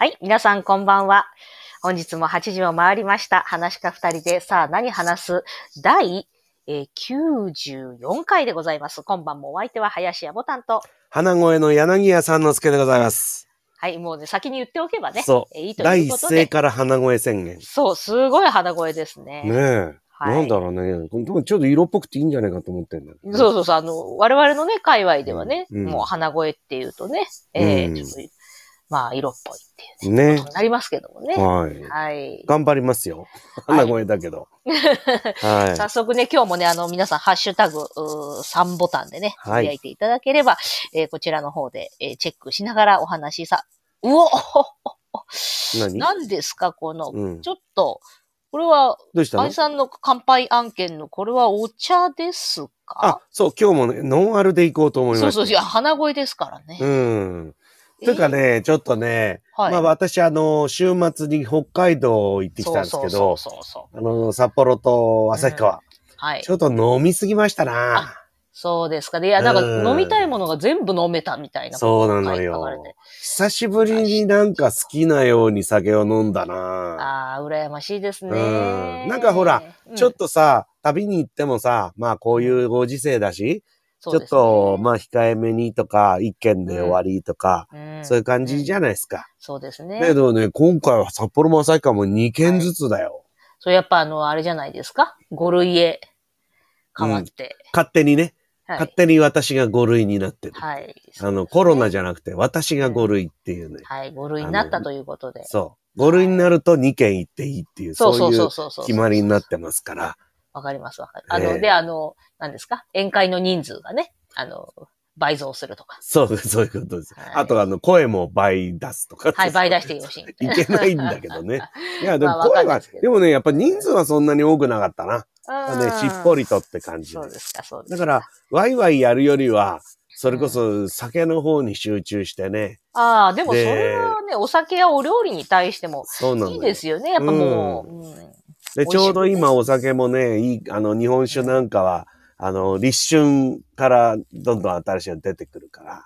はい、皆さんこんばんは。本日も8時を回りました。話し家二人で、さあ何話す？第、えー94回でございます。今晩もお相手は林家ボタンと、花声の柳家三之助でございます。はい、もうね、先に言っておけばね、そうえーいいと第一いうことで、声から花声宣言。ねそう、すごい鼻声ですね。え。はいなんだろうね。ちょっと色っぽくていいんじゃないかと思ってんだけどねそうそうそう、あの、我々のね、界隈ではね、うんうんもう鼻声っていうとね、えーうんちょっと、まあ、色っぽいっていうね、なりますけどもね。はい。はい。頑張りますよ。花声だけど。は 早速ね、今日もね、あの、皆さん、ハッシュタグ、うー3ボタンでね、いやいていただければ、えーこちらの方で、えーチェックしながらお話しさ、うおい。何？何ですか、この、うんちょっと、これは、どうしたの？愛さんの乾杯案件の、これはお茶ですか？あ、そう、今日もね、ノンアルで行こうと思いました。そうそう、いや、鼻声ですからね。うん。というかね、ちょっとね、はい。まあ私、あの、週末に北海道行ってきたんですけど。あの、札幌と旭川、はいち。ょっと飲みすぎましたな。そうですか。で、いや、なんうんか飲みたいものが全部飲めたみたいなそうなのよ。久しぶりになんか好きなように酒を飲んだな。ああ、羨ましいですね。うんなんかほら、うんちょっとさ、旅に行ってもさ、まあこういうご時世だし、ちょっそうですねと、まあ控えめにとか、一軒で終わりとか、うんそういう感じじゃないですか。そうですね。だけどね、今回は札幌も旭川も2軒ずつだよ。そう、やっぱあの、あれじゃないですか？5類へ変わって。勝手にね、はい勝。手に私が5類になってる。はい。あの、コロナじゃなくて私が5類っていうね。はい、5類になったということで。そう。5類になると2軒行っていいっていう、そそうういう。決まりになってますから。わかります、わかる。あの、ええで、あの、何ですか？宴会の人数がね、あの、倍増するとか。そうです、そういうことです。はいあと、あの、声も倍出すとか。はい、倍出してよし。いいけないんだけどね。いや、でも声がでもね、やっぱ人数はそんなに多くなかったな。なね、しっぽりとって感じでそうですか、そうですか。だから、ワイワイやるよりは、それこそ酒の方に集中してね。ああ、でもそでれはね、お酒やお料理に対してもそうなのよいいですよね。やっぱもう、うんで、ちょうど今お酒もね、いい、あの、日本酒なんかは、あの、立春からどんどん新しいの出てくるから。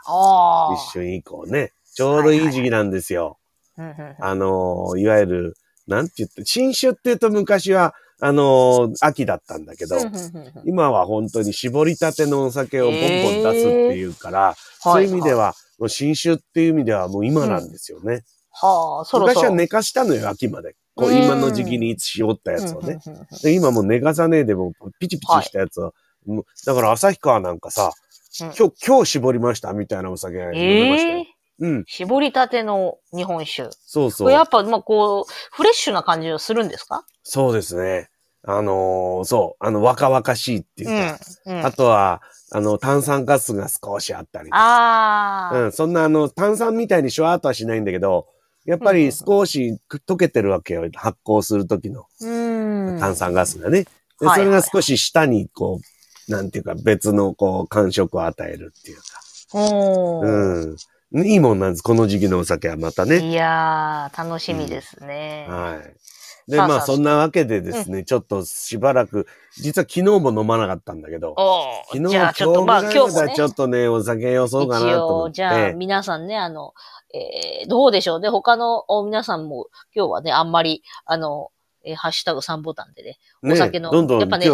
立春以降ね、ちょうどいい時期なんですよ。うんうんうんあの、いわゆる、なんて言って、新酒って言うと昔は、あの、秋だったんだけど、うんうんうんうん今は本当に絞りたてのお酒をボンボン出すっていうから、そういう意味では、もう新酒っていう意味ではもう今なんですよね。はあ、そろそろ。昔は寝かしたのよ、秋まで。こううん今の時期に絞ったやつをね。うんうんうんうんで今もう寝かさねえでもうピチピチしたやつを、もうだから旭川なんかさ、うん今日、今日絞りましたみたいなお酒が飲めましたよ。ええうん、絞りたての日本酒。そうそう。やっぱ、まあ、こう、フレッシュな感じがするんですか？そうですね。あのーそう、あの、若々しいっていうか、うん。あとは、あの、炭酸ガスが少しあったり。ああ、うん、そんなあの、炭酸みたいにシュワーっとはしないんだけど、やっぱり少しく溶けてるわけよ。発酵する時のうん。炭酸ガスがね。ではいそれが少し下にこう、なんていうか別のこう感触を与えるっていうか。うん。いいもんなんです。この時期のお酒はまたね。いやー、楽しみですね。はい。で、まあそんなわけでですね、ちょっとしばらく、実は昨日も飲まなかったんだけど、お昨日ーじゃあちょっと、まあ今今日もねちょっとね、お酒よそうかな一と思っ応、じゃあて。皆さんね、あの、えー、どうでしょうね。他のお皆さんも今日はね、あんまり、あの、えーハッシュタグ3ボタンでね、お酒のどんどんやっぱね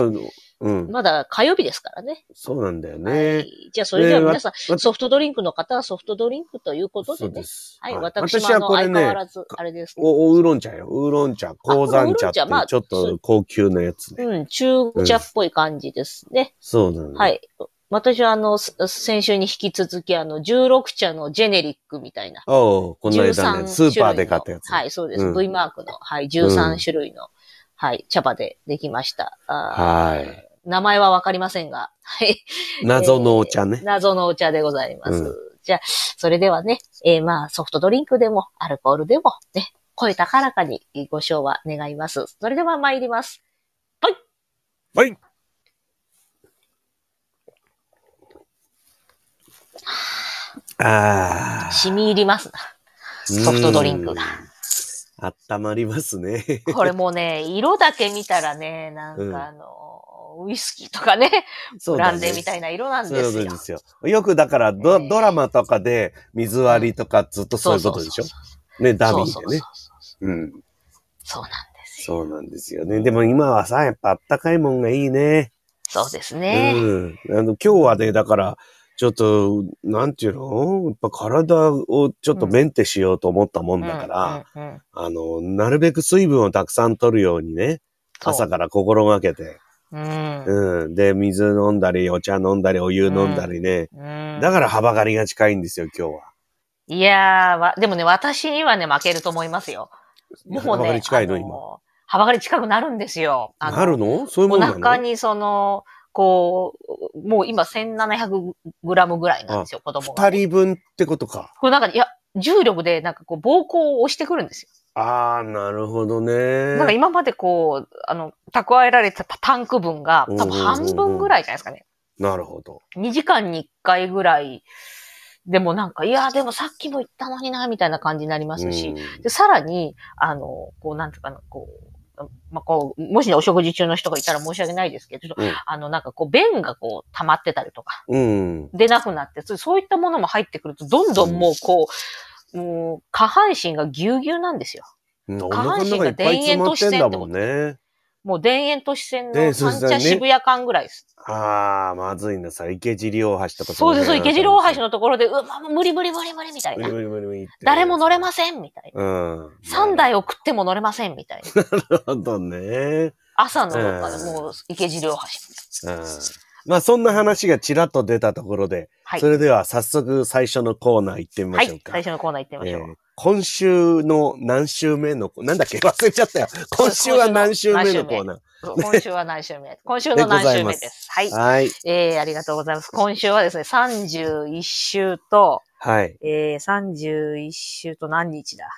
うん。まだ火曜日ですからね。そうなんだよはね。い。じゃあ、それでは皆さわん、ソフトドリンクの方はソフトドリンクということでそうね。です。はい。私もあの、相変わらず、あれですけど。お、おウーロン茶よ。ウーロン茶、鉱山茶ってちょっと高級なやつね。うん、中茶っぽい感じですね。そうなの。は。い。私はあの、す先週に引き続きあの、16茶のジェネリックみたいな。おうこの間13ね、スーパーで買ったやつ。はい、そうです。うん V マークの、はい、13種類の、はい、茶葉でできました。はい。名前はわかりませんが、はい。謎のお茶ねえー。謎のお茶でございます。うんじゃあ、それではね、えーまあ、ソフトドリンクでも、アルコールでも、ね、声高らかにご賞は願います。それでは参ります。はい。ああ。染み入りますな。ソフトドリンクが。あったまりますね。これもうね、色だけ見たらね、なんうんかあの、ウイスキーとかね、ブランデーみいたいな色なんですよ。ことですよ。よくだからド、ねドラマとかで水割りとかずっとそういうことでしょ？そうそうね、ダビーでねそうそうそう。そううん。そうなんですよ。そうなんですよね。でも今はさ、やっぱあったかいもんがいいね。そうですね。うん。あの、今日はね、だから、ちょっと、なんていうの？やっぱ体をちょっとメンテしようと思ったもんだから、うんうんうんあの、なるべく水分をたくさん取るようにね、朝から心がけて。うん。うん。で、水飲んだり、お茶飲んだり、お湯飲んだりね。うんだから幅狩りが近いんですよ、今日は。いやーわ、でもね、私にはね、負けると思いますよ。もうね、幅狩り近いの、あ今。幅狩り近くなるんですよ。なるの？そういうもおんなの？腹にその、こう、もう今1700グラムぐらいなんですよ、子供が、二人分ってことか。これなんか、いや、重力でなんかこう、膀胱を押してくるんですよ。ああ、なるほどね。なんか今までこう、あの、蓄えられたタンク分が多分半分ぐらいじゃないですかね。なるほど。2時間に1回ぐらい。でもなんか、いや、でもさっきも言ったのにな、みたいな感じになりますし。うんで、さらに、あの、こう、なんていうかな、こう、まあ、こう、もしね、お食事中の人がいたら申し訳ないですけど、ちょっとうんあの、なんかこう、便がこう、溜まってたりとか、うん。出なくなって、そういったものも入ってくると、どんどんもう、こう、もう下半身がぎゅうぎゅうなんですよ。下半身が腹の中いっぱい詰まってんだもんね。もう田園都市線ねの三茶渋谷間ぐらいです。ああ、まずいなさ、池尻大橋とかそうです、そう、池尻大橋ののところで、うわ、無理無理無理無理みたいな。無理無理無理誰も乗れませんみたいな。うん。3台送っても乗れませんみたいな。なるほどね。朝のうんもう池尻大橋。うん。まあ、そんな話がちらっと出たところで、はいそ。れでは早速最初のコーナー行ってみまはいしょう。か。最初のコーナー行ってみましょう。えー今週の何週目の、なんだっけ？忘れちゃったよ。今週は何週目のコーナー？今週は何週目 今週の何週目です。はい。はい。えー、ありがとうございます。今週はですね、31週と、はい。えー、31週と何日だ？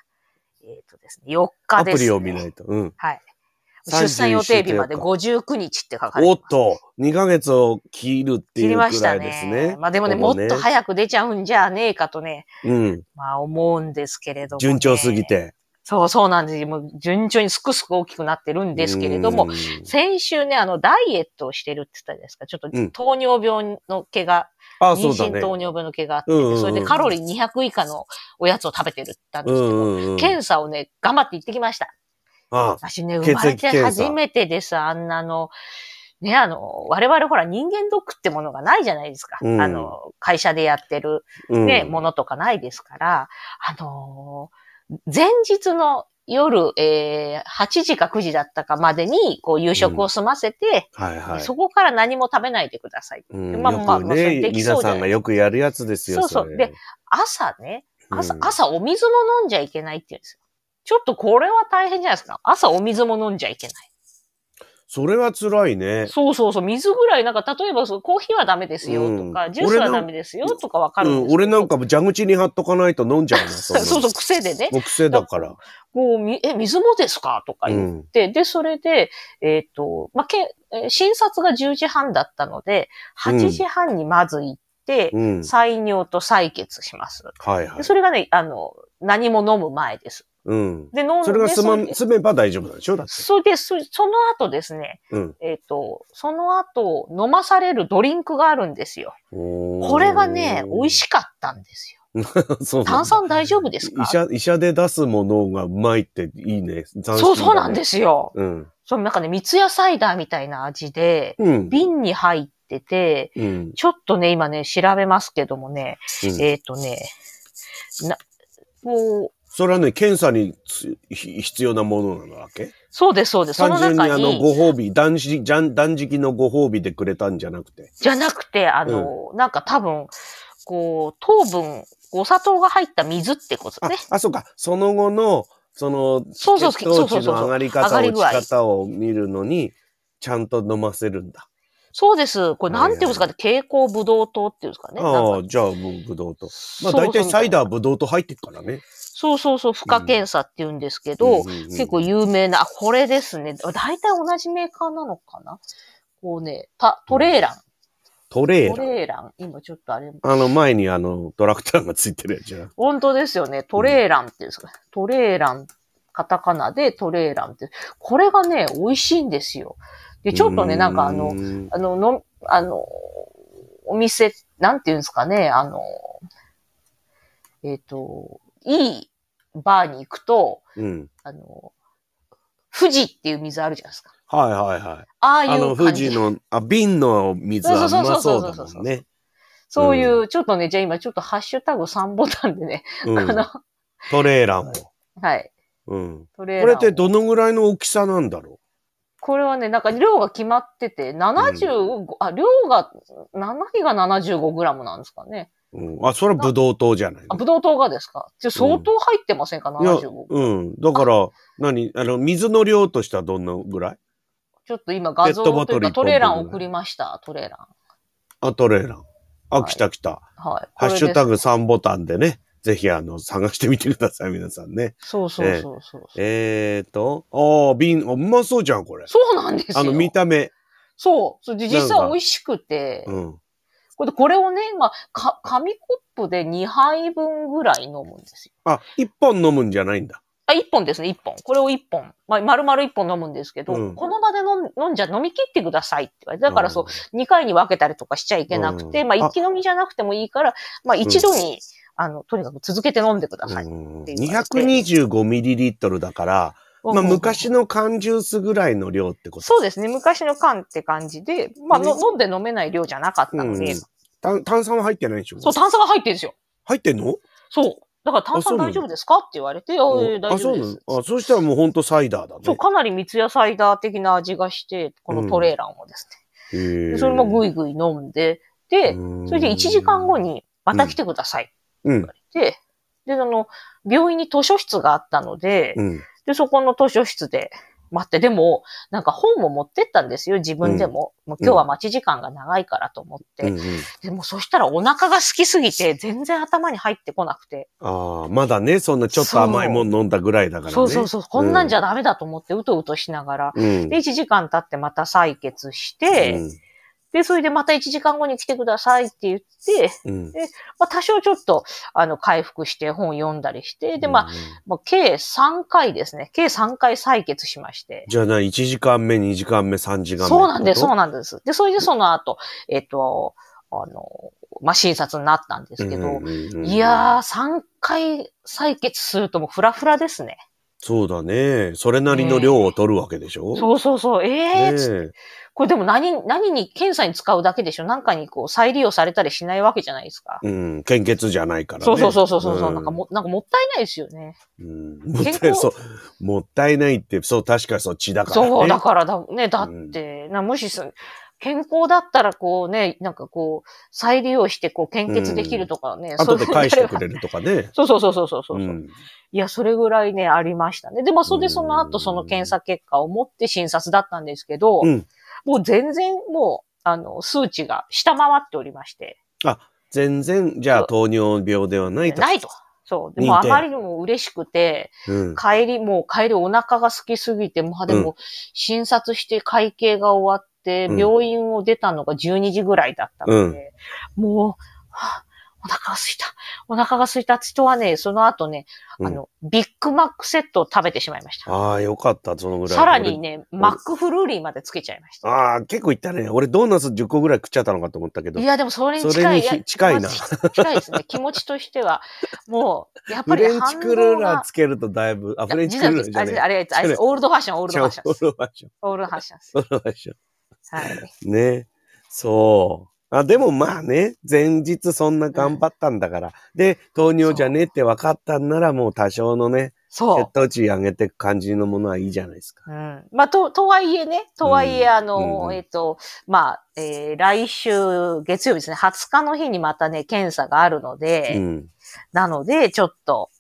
えっ、とですね、4日です、ね。アプリを見ないと。うん。はい。31出産予定日まで59日って書かれてます。おっと、2ヶ月を切るって切りいうくらましたね。いですね。まあでもね、ほぼもっと早く出ちゃうんじゃねえかとね、うん。まあ思うんですけれども、ね。順調すぎ。て。そうそうなんですよ。もう順調にすくすく大きくなってるんですけれども、うん先週ね、あの、ダイエットをしてるって言ったじゃないですか。ちょっとうん糖尿病の毛が、うだね。娠糖尿病の毛があって、うんうんうんそれでカロリー200以下のおやつを食べてるって言ったんですけど。検査をね、頑張って行ってきました。あ私ね、生まれて初めてです、あんなの、ね、あの、我々ほら人間ドックってものがないじゃないですか。うんあの、会社でやってるうんね、ものとかないですから、あのー前日の夜、えー、8時か9時だったかまでに、こう、夕食を済ませて、はいはい。そこから何も食べないでください。うんまあまあね、できそうじゃない皆さんがよくやるやつですよ。そうそうれで、朝ね、朝、うん朝お水も飲んじゃいけないって言うんですよ。ちょっとこれは大変じゃないですか。朝お水も飲んじゃいけない。それは辛いね。そうそうそう、水ぐらい、なんか例えばコーヒーはダメですよとか、うんジュースはダメですよとかわかるうん、俺なんかも蛇口に貼っとかないと飲んじゃ うな。そそうそう、癖でね。もう癖だから。こう、みえ、水もですかとかう言っん。て、で、それで、えっ、と、まあ、け、えー診察が10時半だったので、8時半にまず行って、うん。採尿と採血します。はいはい。でそれがね、あの、何も飲む前です。うん。で、飲んで、それが済まめば大丈夫なんでしょ？だって。それで、そその後ですね、うん。えっ、と、その後、飲まされるドリンクがあるんですよ。ここれがね、美味しかったんですよ。炭酸大丈夫ですか？医者、医者で出すものがうまいっていいね。。そうそうなんですすよ。うん。そう、なんかね、三ツ矢サイダーみたいな味で、うん。瓶に入ってて、うん。ちょっとね、今ね、調べますけどもね、うんえっ、とね、な、こう、それはね、検査に必要なものなわけ？そうです、そうです。その単純にあの、ご褒美、断食、断食のご褒美でくれたんじゃなくて？じゃなくて、あの、なんか多分、こう、糖分、お砂糖が入った水ってことあね。、あ、そうか。その後の、その、そうそう血糖値の上がり方、落ち方を見るのに、ちゃんと飲ませるんだ。そうです。これなんていうんですかね、蛍光ブドウ糖っていうんですかね。ああ、じゃあもうブドウと。まあ大体サイダーブドウと入ってるからね。そうそうそう、負荷検査って言うんですけど、うんうんうん結構有名な、あ、これですね。大体同じメーカーなのかなこうね、たトレーラン。トトレーラー。レーラン。今ちょっとあれ、あの前にあの、トラクターがついてるやつじゃん。本当ですよね。トレーランっていうんですか。トレーラン、カタカナでトレーランって。これがね、美味しいんですよ。で、ちょっとね、なんかあのあの、の、あの、お店、なんていうんですかね、あの、えっ、と、いいバーに行くと、うん。あの、富士っていう水あるじゃないですか。はいはいはい。ああいあの、う感じ。富士の、あ、瓶の水はうまそうだもんね。そういう、ちょっとね、じゃあ今ちょっとハッシュタグ3ボタンでね、うんあの、トレーラーも。はい。うん。トレーラーをこれってどのぐらいの大きさなんだろこれはね、なんか量が決まってて、75、あ、量が、何が75グラムなんですかね。ううん。あ、それはブドウ糖じゃないあ、のブドウ糖がですか？じゃあ相当入ってませんか、いや、75。うん。だから、何？あの、水の量としてはどんなぐらい？ちょっと今画像というかトレーラー送りました、トレーラあ、トレーラー。あ、はい来た来た。ー。はい。ハッシュタグこれです3ボタンでね、ぜひあの、探してみてください、皆さんね。そうそうそうそう。えーと、ああ、瓶、あうまそうじゃん、これ。そうなんですよ。あの、見た目。そう。そ実際美味しくて、うん。これこれをね、まあ、か、紙コップで2杯分ぐらい飲むんですよ。あ、一本飲むんじゃないんだ。あ、1本ですね、1本。これを1本。まあ、丸々1本飲むんですけど、うんこの場で飲ん飲んじゃ、飲み切ってくださいって言われて、だからそう、2回に分けたりとかしちゃいけなくて、うんまあ、一気飲みじゃなくてもいいから、まあ、一度に、あの、とにかく続けて飲んでください。うん。て言われて225ミリリットルだから、まあ、昔の缶ジュースぐらいの量ってこと？そうですね。昔の缶って感じで、まあ、飲んで飲めない量じゃなかったので、うん炭炭酸は入ってないでしょ？そう、炭酸が入ってるんですよ。入ってんの？そう。だから炭酸大丈夫ですか？って言われて、あ、大あ、そうな丈夫です。の？あ、そうしたらもうほんとサイダーだね。そう、かなり三ツ矢サイダー的な味がして、このトレーラーもですね。へーでそれもぐいぐい飲んで、で、それで1時間後、にまた来てくださいうん言わ。れて、で、あの、病院に図書室があったので、うん。で、そこの図書室で待って、でも、なんか本も持ってったんですよ、自分でも。もう今日は待ち時間が長いからと思って。うんうんでもそしたらお腹が空きすぎて、全然頭に入ってこなくて。ああ、まだね、そんなちょっと甘いもん飲んだぐらいだからね。そうそうそう、こんなんじゃダメだと思って、うとうとしながら。うん。で、1時間経ってまた採血して、で、それでまた1時間後に来てくださいって言って、うん。うん。まあ多少ちょっと、あの、回復して本読んだりして、で、まあ、うんまあ、計3回ですね。計3回採血しまして。じゃあな、1時間目、2時間目、3時間目。そうなんです、そうななんです。で、それでその後、えっ、と、あの、まあ、診察になったんですけど、いやー、3回採血するともうフラフラですね。そうだね。それなりの量を取るわけでしょ？そうそうそう。ええーねこれでも何、何に、検査に使うだけでしょ？なんかにこう再利用されたりしないわけじゃないですか。え。うん。献血じゃないからね。そうそうそうそうそう、んなんかも、なんかもったいないですよね。うん。もったいそう。もったいないって、そう、確かにそう、血だからね。そう、だからだ、ね、だって、なもしす、健康だったらこうね、なんかこう、再利用してこう献血できるとかね。後で返してくる。れるとかね。そうそうそうそうそうそう、うん。いや、それぐらいね、ありましたね。で、まあ、それでそのうん後、その検査結果を持って診察だったんですけど、うんもう全然もう、あの、数値が下回っておりまして、全然、じゃあ糖尿病ではないと。ないと。そう。でもあまりにも嬉しくて、うん。帰り、もう帰りお腹が空きすぎて、まあでも、診察して会計が終わっ病院を出たのが12時ぐらいだったので、もう、はあお腹が空いた。お腹が空いた人はね、その後ね、うんあの、ビッグマックセットを食べてしまいました。ああ、よかった、そのぐらい。さらにね、マックフルーリーまでつけちゃいました。ああ、結構いったね。俺ドーナツ10個ぐらい食っちゃったのかと思ったけどい。や、でもそれにそ近い。れにひ近いなや近いですね。気持ちとしては。もう、やっぱフりレンチクルーラー反つけるとだいぶ、あ、フレンチクルーラーじゃねえ。あれ、あれ、オールドファッション、オールドファッション。オールドファッション。オールドファッションです。オールドファッショはい。ン。ね。そう。あ、でもまあね、前日そんな頑張ったんだから。で、糖尿じゃねえって分かったんならもう多少のね、そう血。糖値上げていく感じのものはいいじゃないですか。うん。まあ、と、とはいえね、とはいえ、うんあの、うんえっ、と、まあ、えー来週月曜日ですね、20日の日にまたね、検査があるので、うん。なので、ちょっと、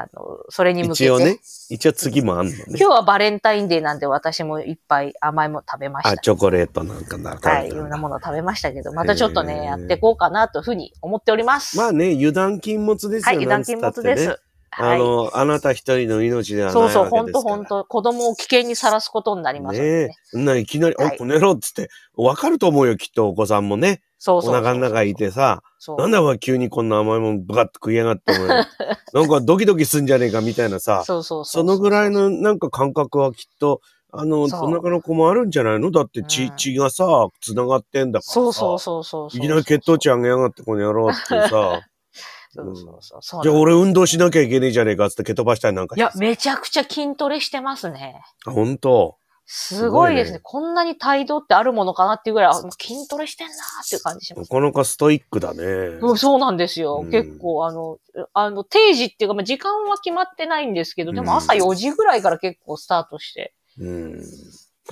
あの、それに向けて。一応ね、一応次もあんのね今。日はバレンタインデーなんで私もいっぱい甘いもの食べましたあ、。チョコレートなんかだ。はい、いろんなものを食べましたけど、またちょっとね、やっていこうかなというふうに思っております。まあね、油断禁物ですはい、よ、油断禁物でなんつったってねす。はい。あの、あなた一人の命ではないそうそう、本。当本当子供を危険にさらすことになりますね。ねえ。ないきなり、はいお、この野郎っつって、わかると思うよ、きっとお子さんもね。そうそうそう。お腹の中いてさ、そう。なんだお前急にこんな甘いもんブカッと食いやがって、なんかドキドキすんじゃねえかみたいなさ、そうそうそう。そのぐらいのなんか感覚はきっと、あの、お腹の子もあるんじゃないの？だって血、うん血がさ、繋がってんだからさ。そうそうそうそうそう。いきなり血糖値上げやがって、この野郎ってさ。そうそうそうじゃあ俺運動しなきゃいけねえじゃねえかって蹴飛ばしたりなんかいや、めちゃくちゃ筋トレしてますね。あ本当すごいですね。こんなに態度ってあるものかなっていうぐらい、あ筋トレしてんなーっていう感じします。なかなかストイックだね。うんそうなんですよ。うん結構、あの、あの、定時っていうか、まあ、時間は決まってないんですけど、でも朝うん4時ぐらいから結構スタートして。うん。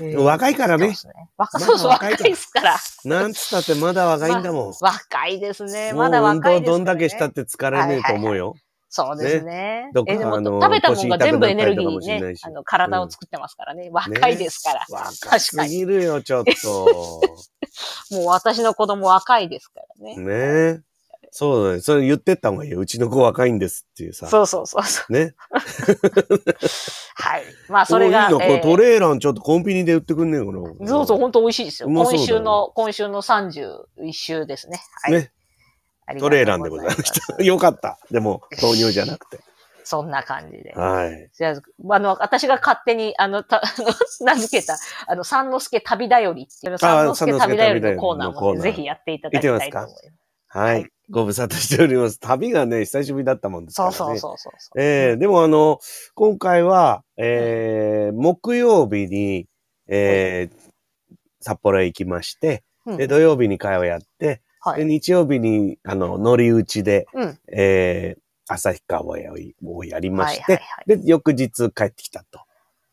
え若いからね若そうそう、若いですから。なんつったってまだ若いんだもん。若いですね。まだ運若いですから、ね。動どんだけしたって疲れねえと思うよ。そうですね。どっかえでも食べたもんが全部エネルギーねあの、体を作ってますからね。若いですから。若すぎるよ、ちょっと。もう私の子供若いですからね。ねえ。そうだね。それ言ってった方がいいよ。うちの子若いんですっていうさ。そうそうそうそう。ね。はい。まあ、それが。おいいのこれえートレーランちょっとコンビニで売ってくんねえかな。そうそう、本当美味しいですよ今週の、今週の31週ですね。はい。ね。トレーランでございました。よかった。でも、豆乳じゃなくて。そんな感じで。はい。じゃあ、あの、私が勝手に、あの、た、あ の名付けた、あの、三之助旅だよりっていう、三之助旅だよりのコーナーもね、ぜひやっていただきたいと思います。ははいい。ご無沙汰しております。旅がね、久しぶりだったもんですからね。そうそうそうそう。えーでもあの、今回は、えー木曜日に、えー札幌へ行きまして、うんで、土曜日に会をやって、で、はい。日曜日に、あの、乗り打ちで、うん。えー、旭川をやりまはいして、はいはい。で、翌日帰ってきたと。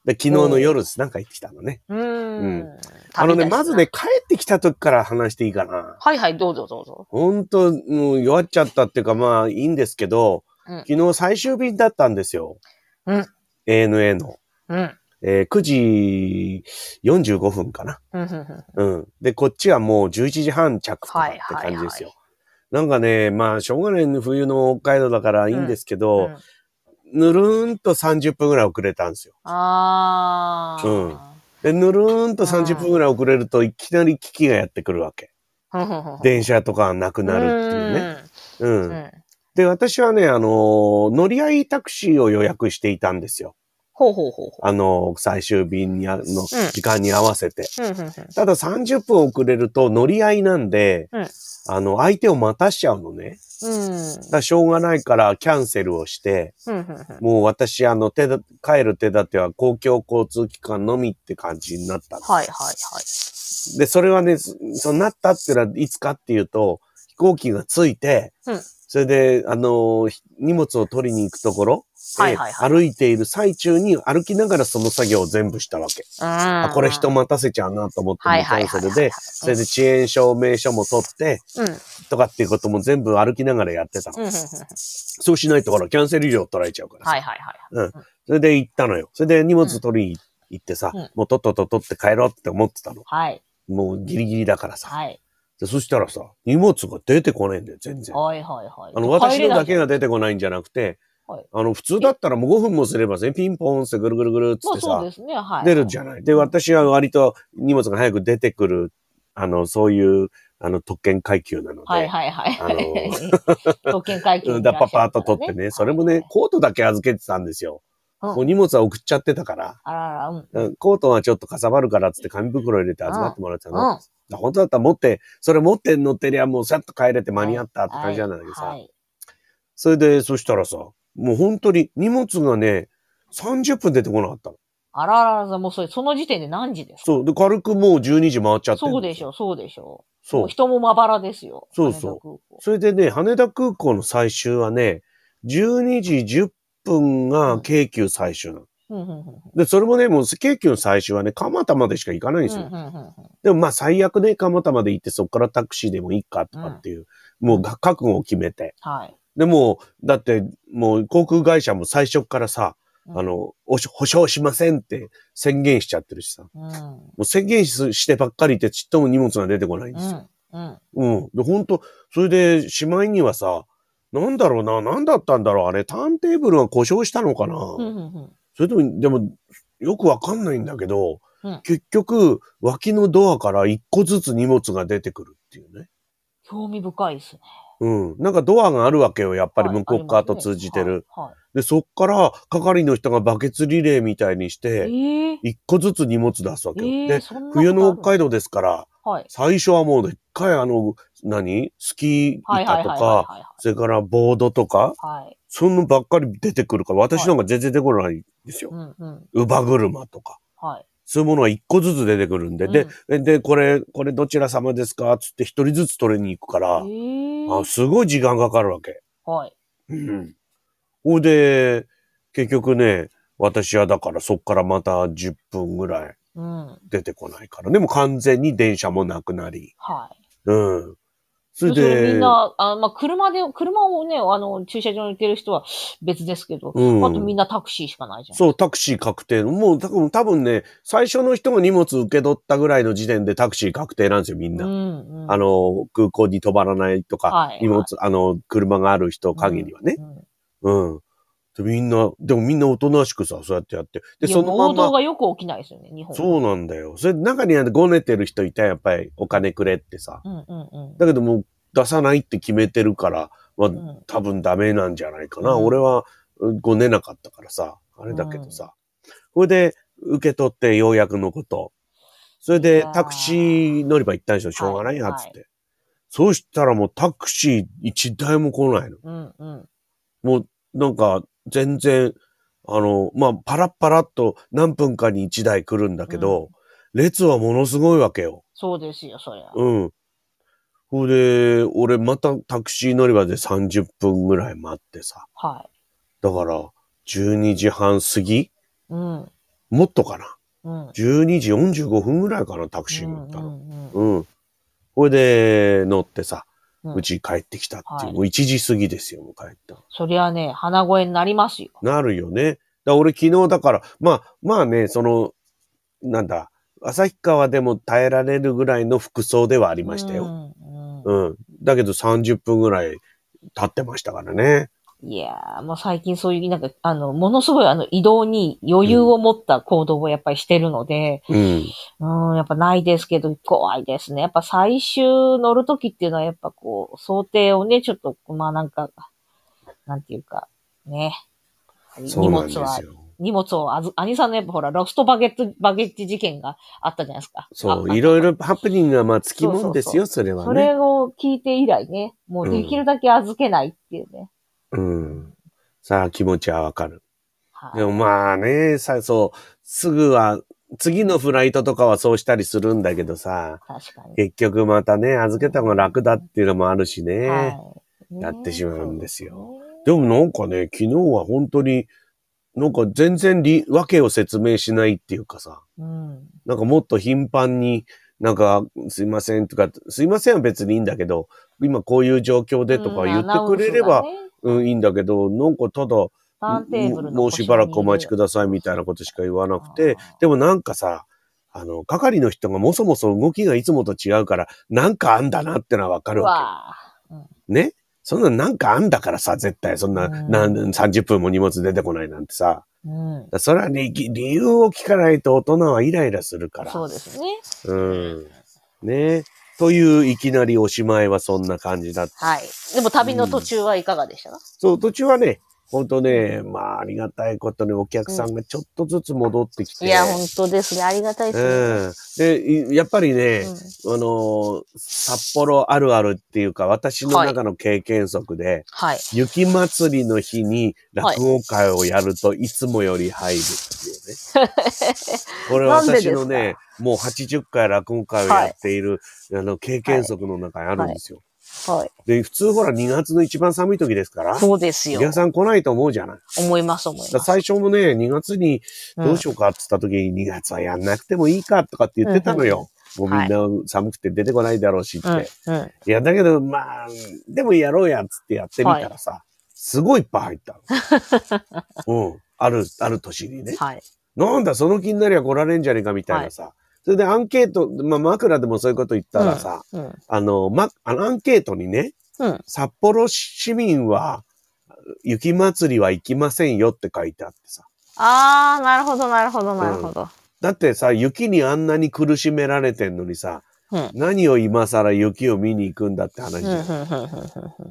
で、昨日の夜です。なんか行ってきたのね。うーうんん。あのね、まずね、。帰ってきた時から話していいかな。はいはい、どうぞどうぞ。ほんと、もう弱っちゃったっていうか、まあいいんですけど、うん昨日最終便だったんですよ。うん。ANA の。うん。えー9時45分かな。うん。で、こっちはもう11時半着とかって感じですよ。なんかね、まあ、しょうがない冬の北海道だからいいんですけど、うんぬるーんと30分ぐらい遅れたんですよ。あー。うんで、ぬるーんと30分ぐらい遅れるといきなり危機がやってくるわけ。電車とかなくなるっていうね。うん。で、私はね、あのー乗り合いタクシーを予約していたんですよ。ほうほうほうほあのー最終便にあの時間に合わせて。ただ30分遅れると乗り合いなんで、うんあの、相手を待たしちゃうのね。うん。だしょうがないからキャンセルをして、もう私、あの、手だ、帰る手立ては公共交通機関のみって感じになった。はいはいはい。で、それはね、そなったっていうのはいつかっていうと、飛行機が着いて、うんそれで、あの、ひ荷物を取りに行くところ、歩いている最中に歩きながらその作業を全部したわけ。あ、あこれ人待たせちゃうなと思って、キャンセルで、それで遅延証明書も取って、うん。うん。とかっていうことも全部歩きながらやってたそうしないとほら、キャンセル料取られちゃうからさ。はいはいはい。それで行ったのよ。それで荷物取りに行ってさ、うんもうとっとと取って帰ろうって思ってたの。はい。もうギリギリだからさ。はい。でそしたらさ、荷物が出てこねえんだよ、全然。はいはいはい。あの、私のだけが。が出てこないんじゃなくて、はいあの、普通だったらもう5分もすればね、ピンポンってぐるぐるぐるっつってさまね、はい。出るじゃない。で、私は割と荷物が早く出てくる、あの、そういう、あの、特権階級なので、はいはいはい。あの 特権会計うんだパパーっと取ってね、それもね、コートだけ預けてたんですよ。うんもう荷物は送っちゃってたから、あらら、うん。うんコートはちょっとかさばるからっつって紙袋入れて預かってもらってたの。うん。本当だったら持って、それ持って乗ってりゃもうさっと帰れて間に合ったって感じなんだけどさ。はい。それで、そしたらさ、もう本当に荷物がね、30分出てこなかったの。あららら、もうそれ、その時点で何時ですか？そう。で、軽くもう12時回っちゃってそうでしょ、そうでしょ。そう。人もまばらですよ。そうそうそれでね、羽田空港の最終はね、12時10分が京急最終なの。うんうんうんで、それもね、もう京急の最終はね、蒲田までしか行かないんですよ。うんうんうんうんでもまあ最悪ね、蒲田まで行ってそこからタクシーでもいいかとかっていう、もうが覚悟を決めて。はい。でもう、だってもう航空会社も最初からさ、うんあの、おし保証しませんって宣言しちゃってるしさ。もうん。う宣言ししてばっかりいてちっとも荷物が出てこないんですよ。うん。うん。うん。で、本当それで、しまいにはさ、なんだろうな、なんだったんだろう、あれ、ターンテーブルが故障したのかな。うんそれとも、でも、よくわかんないんだけど、うん結局、脇のドアから一個ずつ荷物が出てくるっていうね。興味深いですね。うん。なんかドアがあるわけよ、やっぱりはい向こう側と通じてる。。ありますねで、そっから、係の人がバケツリレーみたいにしはい。て、ええ一個ずつ荷物出すわけよ。で、ええそんなことある冬の北海道ですから、はい。最初はもうでっかいあの、何？スキーはいはい板とはいはいか、それからボードとか、はい。はい。そんなばっかり出てくるから、私なんか全然出てこないんですよ。うんうん。乳母車とか。はい。そういうものが一個ずつ出てくるんで、で、で、これ、これどちら様ですか？つって一人ずつ取りに行くから、ええあすごい時間かかるわけ。はい。うん。で、結局ね、私はだからそっからまた10分ぐらいうん。出てこないから。でも完全に電車もなくなり。はい。うん。そそれれで、みんな、あまあ、車で、車をね、あの、駐車場に行ってる人は別ですけど、うんあとみんなタクシーしかないじゃん。そう、タクシー確定。もう多分、多分ね、最初の人が荷物受け取ったぐらいの時点でタクシー確定なんですよ、みんな。うんうん。あの、空港に飛ばらないとか、はい荷物、あの、車がある人限りはね。うんうん。でみんな、でもみんなおとなしくさ、そうやってやって。で、そのまんま、暴動がよく起きないですよね、日本。そうなんだよ。それ、中にはごねてる人いたらやっぱりお金くれってさ。うんうんうん。だけどもう出さないって決めてるから、まあ、ん多分ダメなんじゃないかな。うん俺はうんごねなかったからさ、あれだけどさ。これで受け取ってようやくのこと。それでタクシー乗り場行ったんでしょ、しょうがない？やつって。そうしたらもうタクシー一台も来ないの。うんうん。もうなんか全然、あの、まあ、パラッパラッと何分かに一台来るんだけど、列はものすごいわけよ。そうですよ、そりゃ。うん。ほいで、俺またタクシー乗り場で30分ぐらい待ってさ。はだから、12時半過ぎい。うん。もっとかな。うん。12時45分ぐらいかな、タクシー乗ったの。うんうんうんうん。ほいで、乗ってさ、うち帰ってきたっていう。はいもう1時過ぎですよ、もう帰った。そりゃね、鼻声になりますよ。なるよね。だ俺昨日だから、まあ、まあね、その、なんだ、旭川でも耐えられるぐらいの服装ではありましたよ。うんうんうん。だけど30分ぐらい経ってましたからね。いやー、もう最近そういう、なんか、あの、ものすごいあの、移動に余裕を持った行動をやっぱりしてるので、うん。うん、やっぱないですけど、怖いですね。やっぱ最終乗るときっていうのは、やっぱこう、想定をね、ちょっと、まあなんか、なんていうか、ね。そうなんですよ。荷物をあず、兄さんのやっぱほら、ロストバゲット、バゲッジ事件があったじゃないですか。そう、あいろいろハプニングはまあつきもんですよ、それはそね。れを聞いて以来ね、もうできるだけ預けないっていうね。うん。さあ、気持ちはわかる。はいでもまあね、さ、そう、すぐは、次のフライトとかはそうしたりするんだけどさ、確かに。結局またね、預けた方が楽だっていうのもあるしね。はいやってしまうんですよですねでもなんかね、昨日は本当に、なんか全然り、わけを説明しないっていうかさ、うん。なんかもっと頻繁に、なんか、すいませんとか、すいませんは別にいいんだけど、今こういう状況でとか言ってくれれば、うん、うん、いいんだけど、なんかただ、もうしばらくお待ちくださいみたいなことしか言わなくて、でもなんかさ、あの、係の人がもそもそ動きがいつもと違うから、なんかあんだなってのはわかうるわわけ。ね？そんななんかあんだからさ、絶対そんな、うんなん30分も荷物出てこないなんてさ。ぁうん。だそれはね、ぎ理由を聞かないと大人はイライラするから。そうですね。うん。ね？といういきなりおしまいはそんな感じだった。はい。でも旅の途中はいかがでした？か、そう、途中はね、ほんとね、まあ、ありがたいことにお客さんがちょっとずつ戻ってきて。いや、本当ですね。ありがたいですね。うん。で、いやっぱりね、うんあのー札幌あるあるっていうか、私の中の経験則で、はい。雪祭りの日に落語会をやるといつもより入るっていうね。これなんでですか？私のね、もう80回落語会をやっている、あの、経験則の中にあるんですよ。はい。で、普通ほら2月の一番寒い時ですから、そうですよお。客さん来ないと思うじゃない。思います、思います。最初もね、2月にどうしようかって言った時に、2月はやんなくてもいいかとかって言ってたのよ。もうみんな寒くて出てこないだろうしって。うん。うん。いや、だけど、まあ、でもやろうやっつってやってみたらさ、すごいいっぱい入ったの。うん。ある、ある年にね。はい。なんだ、その気になりゃ来られんじゃねえかみたいなさ。それでアンケート、まあ、枕でもそういうこと言ったらさ、うん。あの、ま、あのアンケートにね、うん。札幌市民は、雪祭りは行きませんよって書いてあってさ。あー、なるほど、なるほど、なるほど。だってさ、雪にあんなに苦しめられてんのにさ、うん。何を今更雪を見に行くんだって話。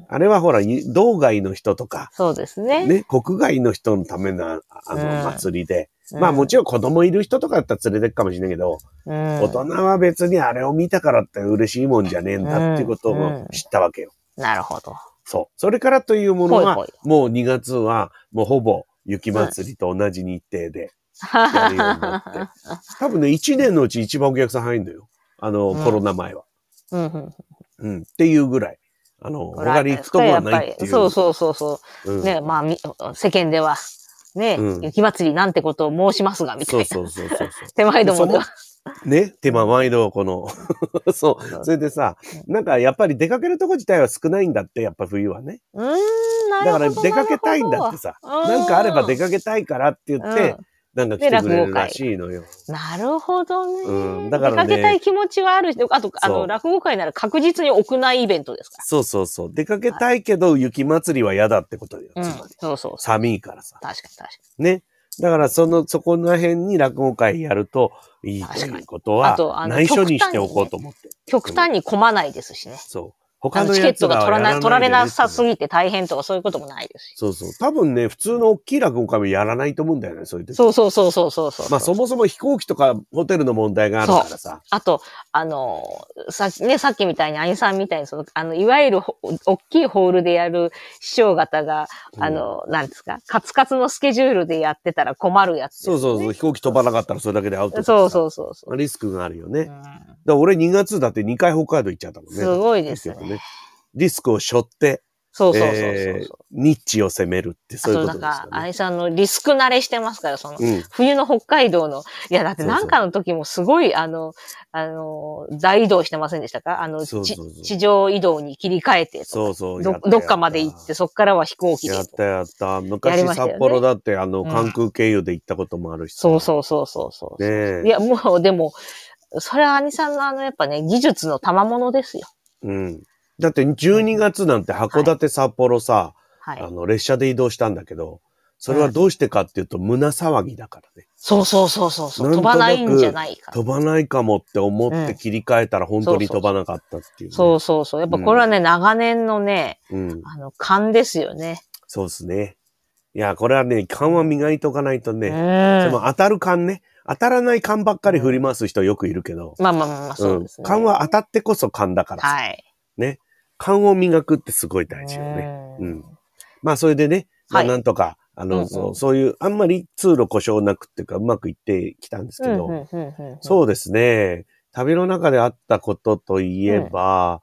あれはほら、道外の人とか、そうですね。ね、国外の人のためのあの祭りで、まあもちろん子供いる人とかだったら連れてくかもしれないけど、ろ大人は別にあれを見たからって嬉しいもんじゃねえんだっていうことを知ったわけよ。なるほど。そう。それからというものは、もう2月はもうほぼ雪祭りと同じ日程で、やるようになって。多分ね、1年のうち一番お客さん入るんだよ。あの、うんコロナ前は。うんうんうん。っていうぐらい。あの、他に行くとこはないっていう。そうそうそうそう。うんね、まあ、み世間では、ね、うん雪祭りなんてことを申しますが、みたいな。そうそうそうそう。手前どもでは。ね、手間毎度この、そう。それでさ、なんかやっぱり出かけるとこ自体は少ないんだって、やっぱ冬はね。うーん、なるほど。だから出かけたいんだってさ、なんかあれば出かけたいからって言って、うんなんか来てくれるらしいのよ。なるほどね。うんだからね出かけたい気持ちはあるし、あと、あの、落語会なら確実に屋内イベントですかそうそうそう。出かけたいけど雪祭りは嫌だってことよ。つまり。。そうそうそう。寒いからさ。確かに確かね。だからその、そこら辺に落語会やるといいということはあとあ、の内緒にしておこうと思って。に。極端に混まないですしね。そう。あのチケットが取らな取られなさすぎぎて大変とかそういうこともないですし。そうそう。多分ね、普通の大きい落語会もやらないと思うんだよね、そういう時。そうそうそうそうそうそう。まあそもそも飛行機とかホテルの問題があるからさ。あと、あの、さね、さっきみたいに、兄さんみたいに、その、あの、いわゆるほ、大きいホールでやる師匠方が、あの、なんですか、カツカツのスケジュールでやってたら困るやつね。そうそうそう。飛行機飛ばなかったらそれだけでアウトそうそうそうそう。リスクがあるよね。うんだ俺2月だって2回北海道行っちゃったもんね。すごいですよね結局リスクを背負って、そうそうそうそうえー。ニッチを攻めるってあそういうことですよね。愛さんのリスク慣れしてますから、その、うん。冬の北海道の、いや、だってなんかの時もすごい、あの、あの、大移動してませんでしたか？あの、地上移動に切り替えてそうそう。どどっかまで行って、そっからは飛行機でやっとたやった。や昔ね札幌だってあの、うん関空経由で行ったこともあるしさ。そうそうそうそうそう。いや、もう、でも、それは兄さんのあの、やっぱね、技術の賜物ですよ。うん。だって12月なんて函館札幌さ、はいあ。の、列車で移動したんだけど、それはどうしてかっていうと、胸騒ぎだからね。そうそうそうそうそう。飛ばないんじゃないか。飛ばないかもって思っうんて切り替えたら本当に飛ばなかったっていう、ね。そうそうそう。やっぱこれはね、長年のね、うん。あの、勘ですよね。そうですね。いや、これはね、勘は磨いとかないとうね、当たる勘ね。当たらない勘ばっかり振り回す人よくいるけど、まあまあまあまあ、そうですね。ん。勘は当たってこそ勘だからさ。はい。勘を磨くってすごい大事よね。ううんん。まあ、それでね、まあ、はいなんとか、あの、うんうんそうそういう、あんまり通路故障なくっていうか、うまくいってきたんですけど、うんうんうんうんそうですね。旅の中であったことといえば、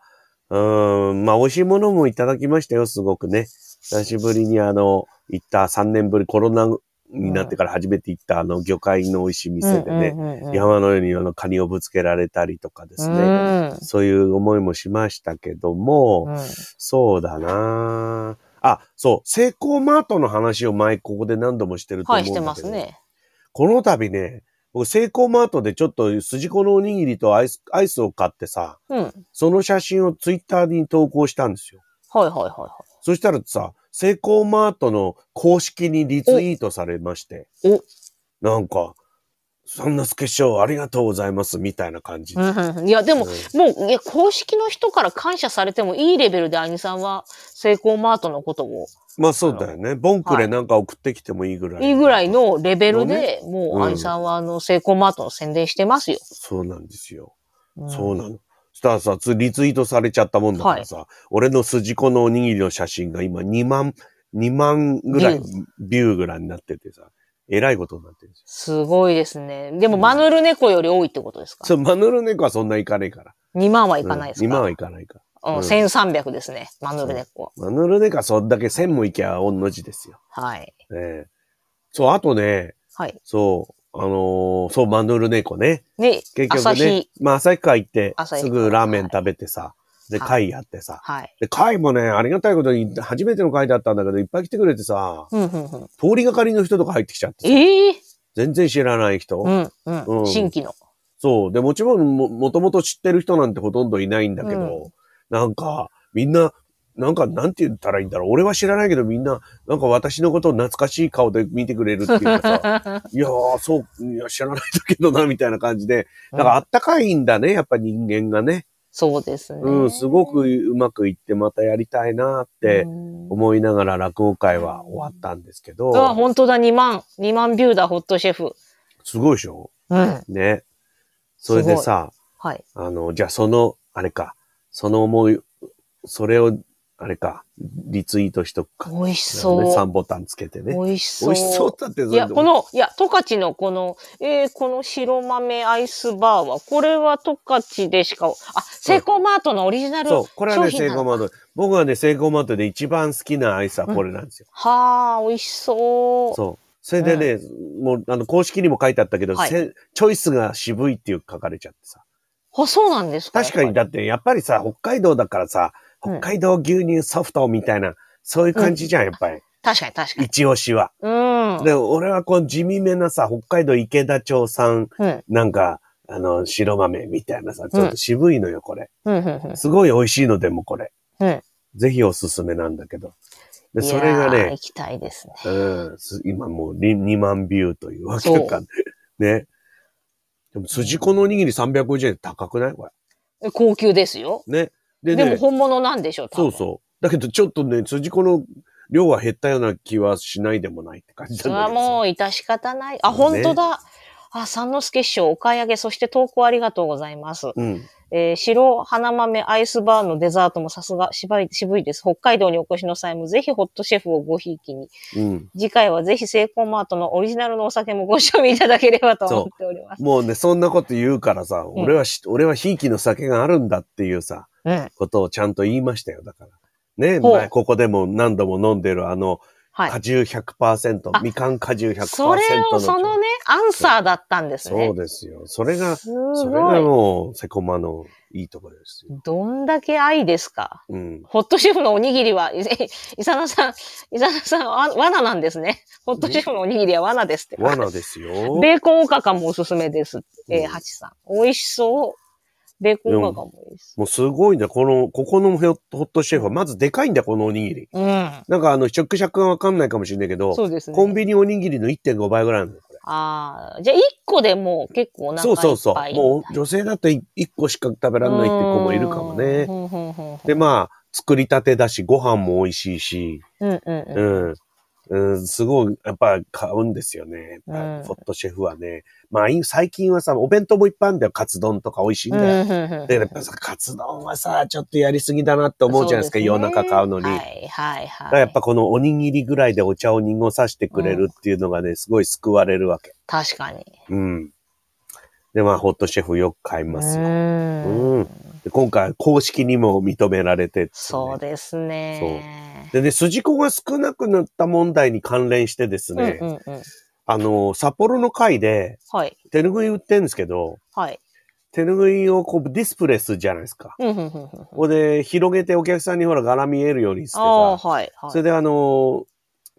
うーん、まあ、美味しいものもいただきましたよ、すごくね。久しぶりにあの、行った3年ぶり、コロナになってから初めて行ったあの、魚介の美味しい店でね、うんうんうんうん山のようにあの、カニをぶつけられたりとかですね。そういう思いもしましたけども、うんうんそうだなあ、そう、セイコーマートの話を前ここで何度もしてるとはい、思うんだけど、してますね。この度ね、僕、セイコーマートでちょっと筋子のおにぎりとアイス、アイスを買ってさ、うん。はいその写真をツイッターに投稿したんですよ。はいはいはそしたらさ、セイコーマートの公式にリツイートされまして、おなんか、そんなスケショーありがとうございますみたいな感じい。や、でも、うんもう、いや、公式の人から感謝されてもいいレベルで兄さんは、セイコーマートのことを、まあそうだよね。ボンクレなんか送ってきてもいいぐらい。いいぐらいのレベルで、のもう、うん兄さんは、あの、セイコーマートの宣伝してますよ。そうなんですよ。うんそうなの。そしたらさ、つリツイートされちゃったもんだからさ、俺の筋子のおにぎりの写真が今2万、2万ぐらいビビューぐらいになっててさ、えらいことになってるんですよ。すごいですね。でも、マヌルネコより多いってことですか？そう、マヌルネコはそんないかねえから。?2 万はいかないですか、2万はいかないから。うん、うん1300ですね。マヌルネコは。マヌルネコはそんだけ1000もいけば御の字ですよ。はい。ねえそう、あとね、はい。そう、あのーそう、マヌルネコね。で、結局朝ね日。、まあ、旭川行って、朝日すぐラーメン食べてさ、で、はい貝やってさ。はい。で、貝もね、ありがたいことに、初めての貝だったんだけど、いっぱい来てくれてさ、うん、うん、うん。通りがかりの人とか入ってきちゃってさええ全然知らない人。うん、うん、うん新規の。そう。で、もちろんも、もともと知ってる人なんてほとんどいないんだけど、なんか、みんな、なんか、なんて言ったらいいんだろう。俺は知らないけど、みんな、なんか私のことを懐かしい顔で見てくれるっていうかさ、いやー、そう、いや、知らないんだけどな、みたいな感じで、だからあったかいんだね、やっぱ人間がね。そうですね。うん、すごくうまくいってまたやりたいなってうん思いながら落語会は終わったんですけど、あ、本当だ、2万。2万ビューだ、ホットシェフ。すごいでしょ？うん。ね。それでさ、はい。あの、じゃあその、あれか、その思い、それを、あれか、リツイートしとくか。美味しね、そう。3ボタンつけてね。美味しそう。美味しそうだって、いや、この、いや、十勝のこの、えー、この白豆アイスバーは、これは十勝でしか、あ、セイコーマートのオリジナルそう、これはね、セイコーマート。僕はね、セイコーマートで一番好きなアイスはこれなんですよ。はあ、美味しそう。そう。それでね、もう、あの、公式にも書いてあったけど、はいせチョイスが渋いっていう書かれちゃってさ。あ、そうなんですか確かに、だって、やっぱりさ、北海道だからさ、うん北海道牛乳ソフトみたいな、そういう感じじゃん、やっぱり。確かに確かに。一押しは。うん。で、俺はこう地味めなさ、北海道池田町産、うん。なんか、あの、白豆みたいなさ、ちょっと渋いのよ、これ。うん。うん。すごい美味しいのでも、これ。うん。ぜひおすすめなんだけど。で、いそれがね行、きたいですね。うん、す今もう2万ビューというわけだから ね。でも、筋子のおにぎり350円高くない？こえ高級ですよ。れ。ね。でね、でも本物なんでしょ、多分そうそう。だけど、ちょっとね、筋子の量は減ったような気はしないでもないって感じそれは。もう致し方ない。あ、ね本当だ。あ、三之助師匠、お買い上げ、そして投稿ありがとうございます。うん。えー白花豆アイスバーのデザートもさすが渋い渋いです。北海道にお越しの際もぜひホットシェフをごひいきに。うん。次回はぜひセイコーマートのオリジナルのお酒もご賞味いただければと思っております。もうね、そんなこと言うからさ、俺はし、俺はひいきの酒があるんだっていうさ、うん。ことをちゃんと言いましたよ。だから。ね、ほう前ここでも何度も飲んでるあの、はい果。汁100%、あみかん果汁100%の。それを、そのね、アンサーだったんですね。そうですよ。それが、すそれごがい。もう、セコマのいいところですよ。どんだけ愛ですか。うん。ホットシェフのおにぎりは、いイサナさん、イサナさん、わ罠なんですね。ホットシェフのおにぎりは罠ですって。罠ですよ。ベーコンおかかもおすすめです。えー、うんハチさん。美味しそう。ベーコンおかかもいいです。もうすごいんだよ。この、ここのホットシェフは、まずでかいんだよ、このおにぎり。うん。なんかあの、食尺がわかんないかもしれないけど、そうですね。コンビニおにぎりの1.5倍ぐらいなのよ、これ。ああ、じゃあ1個でもう結構お腹い。そうそうそう。もう女性だと1個しか食べられないって子もいるかもね。で、まあ、作りたてだし、ご飯も美味しいし、うんうんうん。うん。うん、すごい、やっぱ買うんですよね。やっぱうんホットシェフはね。まあ、い最近はさ、お弁当もいっぱいあるんだよ。カツ丼とか美味しいんだよ。で、やっぱさ、カツ丼はさ、ちょっとやりすぎだなって思うじゃないですか、そう夜中買うのに。はだかいはいはい。らやっぱこのおにぎりぐらいでお茶を濁させてくれるっていうのがね、すごい救われるわけ。確かに。うん。で、まあ、ホットシェフよく買いますよ。うんうんで今回、公式にも認められて、そうですね。でね、筋子が少なくなった問題に関連してですね、うんうんうん。あの、札幌の会ではい。手拭い売ってるんですけど、はい。手拭いをこうディスプレイするじゃないですか。うんうんで広げてお客さんにほら柄見えるようにしてああ、さ、はい。はいそれであの、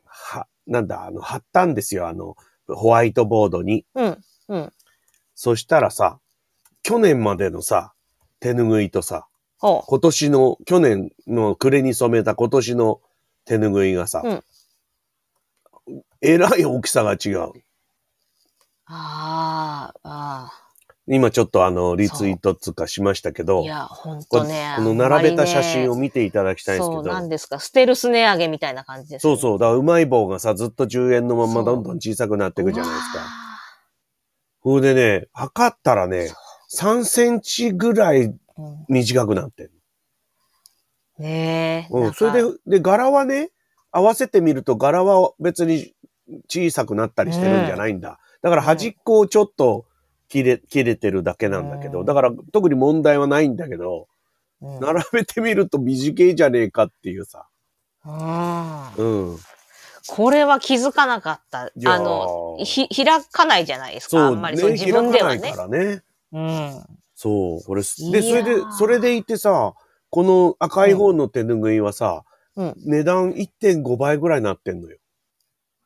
は、なんだ、あの、貼ったんですよ、あの、ホワイトボードに。うん。うん。そしたらさ、去年までのさ、手拭いとさ。今年の、去年の暮れに染めた今年の手拭いがさ、うんえらい大きさが違う。ああ、あ今ちょっとあの、リツイートつうかしましたけあ。どい、や、ほんことれね。この並べた写真を見見ていただきたいんですけそう、なんど、ですか。ステルス値上げみたいな感じです、そうそう、だからうまい棒がさ、ずっと10円のまんまどんどん小さくなっていくじゃないですか。それでね、測ったらね、3センチぐらい短くなってる。ねえ。う。なんそれで、で、柄はね、合わせてみると柄は別に小さくなったりしてるんじゃないんだ。だから端っこをちょっと切れ、切れてるだけなんだけど、うんだから特に問題はないんだけど、うん並べてみると短いじゃねえかっていうさ。うんうん。これは気づかなかった。あの、ひ、開かないじゃないですか。あんまりそうね、自分ではね開か。ないからね。うん。そう、これで、それで、それでいてさ、この赤い方の手ぬぐいはさ、うん値段1.5倍ぐらいになってんのよ。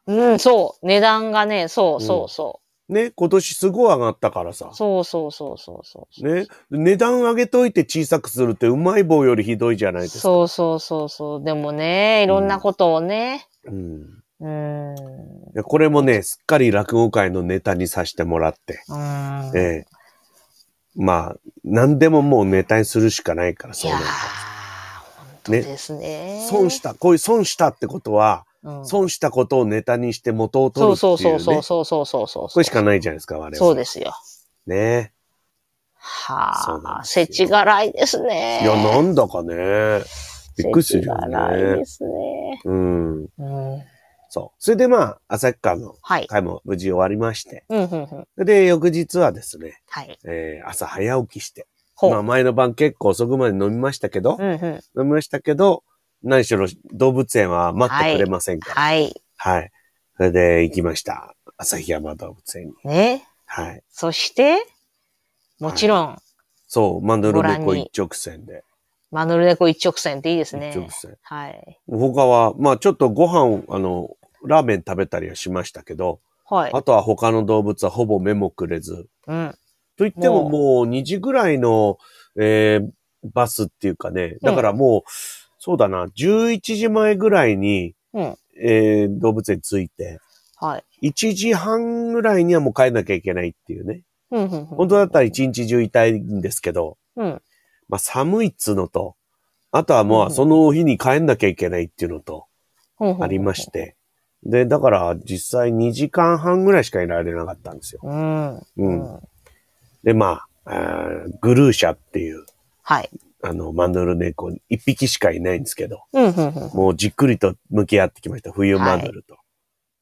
うん、そう。値段がね、そうそうそね、今年すごい上がったからさう。。そうそうそうそうそう。ね、値段上げといて小さくするってうまい棒よりひどいじゃないですか。そうそうそうそう。でもね、いろんなことをね。うん。うん。でこれもね、すっかり落語界のネタにさせてもらって。うん。ええまあ、何でももうネタにするしかないから、そうなる本当ですね。と。損した、こういう損したってことは、うん損したことをネタにして元を取そうるっていう、ね。そうそうそうそうそうそう。これしかないじゃないですか、我々。そうですよ。ね。はあ、そうなんですよ世知辛いですね。いや、なんだかね。びっくりするよ世知辛いねで。すね。うん。うん。そう。それでまあ、朝日のはい。会も無事終わりまして。うん、うん、うん。で、翌日はですね、はい。えー朝早起きして。まあ、前の晩結構遅くまで飲みましたけど、うん、うん。飲みましたけど、何しろ動物園は待ってくれませんから。はい。はい。それで行きました。旭山動物園に。ね。はい。そして、もちろん、そう、マヌルご覧に猫一直線で。マヌルネコ一直線っていいですね一。直線。はい。他は、まあちょっとご飯、あの、ラーメン食べたりはしましたけど、はい。あとは他の動物はほぼ目もくれず。うん。と言ってももうもう2時ぐらいの、えーバスっていうかね、だからもう、そうだな、11時前ぐらいに、うん。えー動物園着いて、はい。1時半ぐらいにはもう帰んなきゃいけないっていうね。うん、うん、うん。本当だったら一日中いたいんですけど、うん。まあ寒いっつうのと、あとはもうその日に帰んなきゃいけないっていうのと、ありまし。て。で、だから実際2時間半ぐらいしかいられなかったんですよ。うん。う。うんん。で、まあ、あーグルーシャっていう、はい。あの、マヌル猫、一匹しかいないんですけど、うん、うん、うん。もうじっくりと向き合ってきました。冬マヌルと。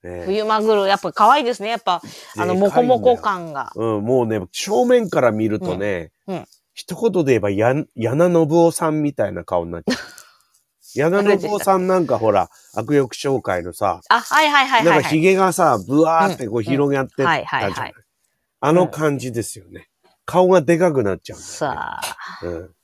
ね冬マグロ、やっぱ可愛いですね。やっぱ、あの、でかいんだよモコモコ感が。うん、もうね、正面から見るとね、うんうん一言で言えば、や、柳信夫さんみたいな顔になっちゃう。柳信夫さんなんかほら、悪欲紹介のさ、あ、はいはいはいはい、なんかはい。髭がさ、ブワーってこう広げ合ってたじゃはいはいなはいい。あの感じですよね。顔がでかくなっちゃうんだよ、ね。さあ。うん。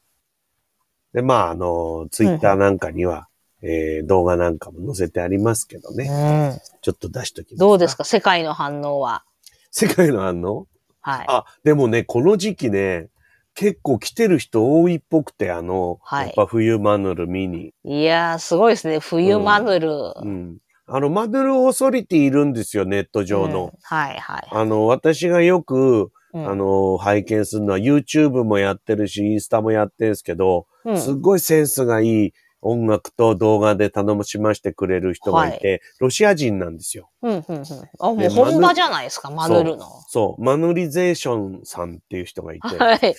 で、まあ、あの、ツイッターなんかには、えー動画なんかも載せてありますけどね。うん。ちょっぽ出しときます。どうですか？世界の反応は。世界の反応？はい。あ、でもね、この時期ね、結構来てる人多いっぽくて、あの、はいやっぱ冬マヌル見に。いやー、すごいですね。冬マヌル。うん。あの、マヌルオーソリティいるんですよ、ネット上の。うんはいはい。あの、私がよく、うんあの、拝見するのは YouTube もやってるし、インスタもやってるんですけど、うんすっごいセンスがいい音楽と動画で頼しましてくれる人がいて、ロシア人なんですよ。うん、うん、うん。あ、もでう本場じゃないですか、マヌルの。そう、マヌリゼーションさんっていう人がいて。はい。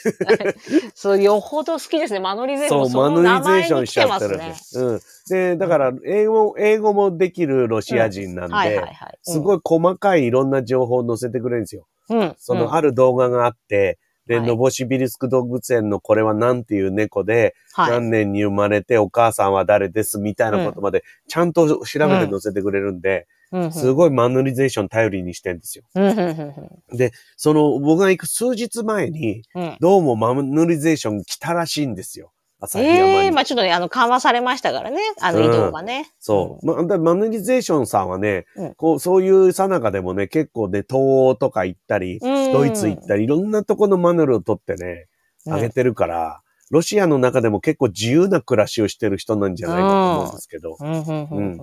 そう、よほど好きですね。マノリゼーション。そう、マヌリゼーションしちゃってるんねで。す。うん。で、だから、英語、英語もできるロシア人なんで、はいはいはい。すごい細かいいろんな情報を載せてくれるんですよ。うん。うん。その、ある動画があって、で、はいノボシビリスク動物園のこれは何ていう猫で、はい。何年に生まれてお母さんは誰ですみたいなことまで、ちゃんと調べて載せてくれるんで、うんうんすごいマヌリゼーション頼りにしてるんですよ。うん、うん、うんその、僕が行く数日前に、どうもマヌリゼーション来たらしいんですよ。朝日山に。ええまあちょっとね、あの、緩和されましたからね。あの、うん移動がね。そう。まあ、だマヌリゼーションさんはね、うんこう、そういうさなかでもね、結構ね、東欧とか行ったり、うん。ドイツ行ったり、いろんなとこのマヌルを取ってね、うんあげてるから、ロシアの中でも結構自由な暮らしをしてる人なんじゃないかと思うんですけど、うん、うん、うんうん。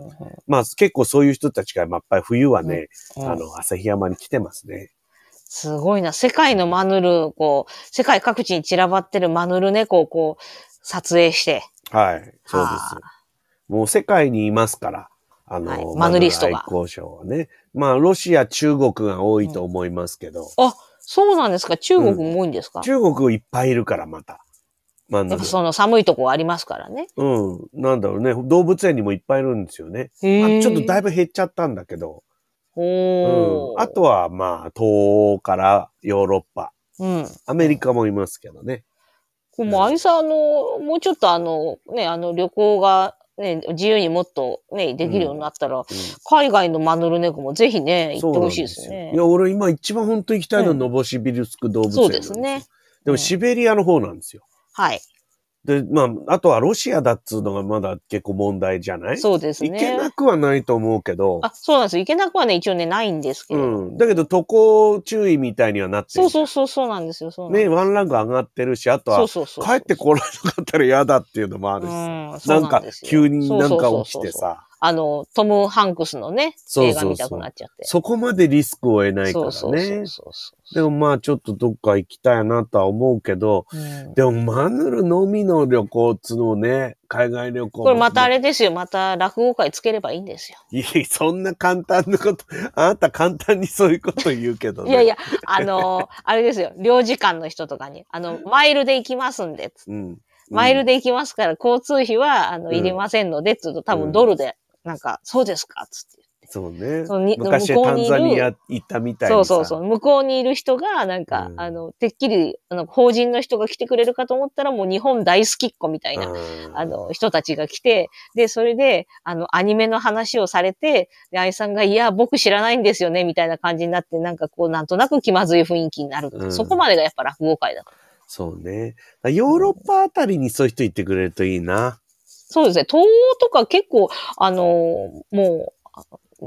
まあ結構そういう人たちが、まあ、やっぱり冬はね、うんあの、朝日山に来てますね。すごいな。世界のマヌル、こう、世界各地に散らばってるマヌル猫をこう、撮影して。はい。そうですは。もう世界にいますから。あの、はいマヌリストが愛好賞はね。まあ、ロシア、中国が多いと思いますけど、あ、そうなんですか？中国も多いんですか、中国いっぱいいるから、また。マヌルやっぱ。その寒いとこありますからね。うん。なんだろうね。動物園にもいっぱいいるんですよね。あちょっとだいぶ減っちゃったんだけど。おーうん。あとは、まあ、東欧からヨーロッパ。うん。アメリカもいますけどね。もう、あいさん、あの、もうちょっとあの、ね、あの、旅行が、ね、自由にもっとね、できるようになったら、海外のマヌル猫もぜひね、行ってほしいですねい。や、俺今一番本当に行きたいのはうんノボシビルスク動物園そうですね。でもシベリアの方なんですよ。はい。で、まあ、あとはロシアだっつうのがまだ結構問題じゃない？そうです行けねな。くはないと思うけど、あ、そうなんです。行けなくはね、一応ね、ないんですけど。うん。だけど渡航注意みたいにはなってる。そうそうそう、そうなんですよ。そうね、ワンランク上がってるし、あとはそうそうそう。帰ってこられなかったら嫌だっていうのもあるしさ。うん、そなんなんですよ急になんか起きて。さ。あの、トム・ハンクスのね、映画見たくなっちゃって。そこまでリスクを得ないからそうそうそうね。そうそでもまあちょっとどっか行きたいなとは思うけど、う。うんでもマヌルのみの旅行っつうのをね、海外旅行も。これまたあれですよ。また落語会つければいいんですよ。いや、そんな簡単なこと、あなた簡単にそういうこと言うけどね。いやいや、あのーあれですよ。領事館の人とかに、あの、マイルで行きますんで、うん。マイルで行きますから、交通費は、あの、うんいりませんので、つうと多うん分ドルで、なんか、そうですか？つってそうねそうに。昔タン向こうにいるザニア行ったみたい。そうそうそう。向こうにいる人が、なんか、うんあの、てっきり、あの、法人の人が来てくれるかと思ったら、もう日本大好きっ子みたいな、うんあの、人たちが来て、で、それで、あの、アニメの話をされて、で、愛さんが、いや、僕知らないんですよね、みたいな感じになって、なんかこう、なんとなく気まずい雰囲気になる。うんそこまでがやっぱ落語会だと。そうね。ヨーロッパあたりにそういう人行ってくれるといいな。そうですね。東欧とか結構、あの、もう、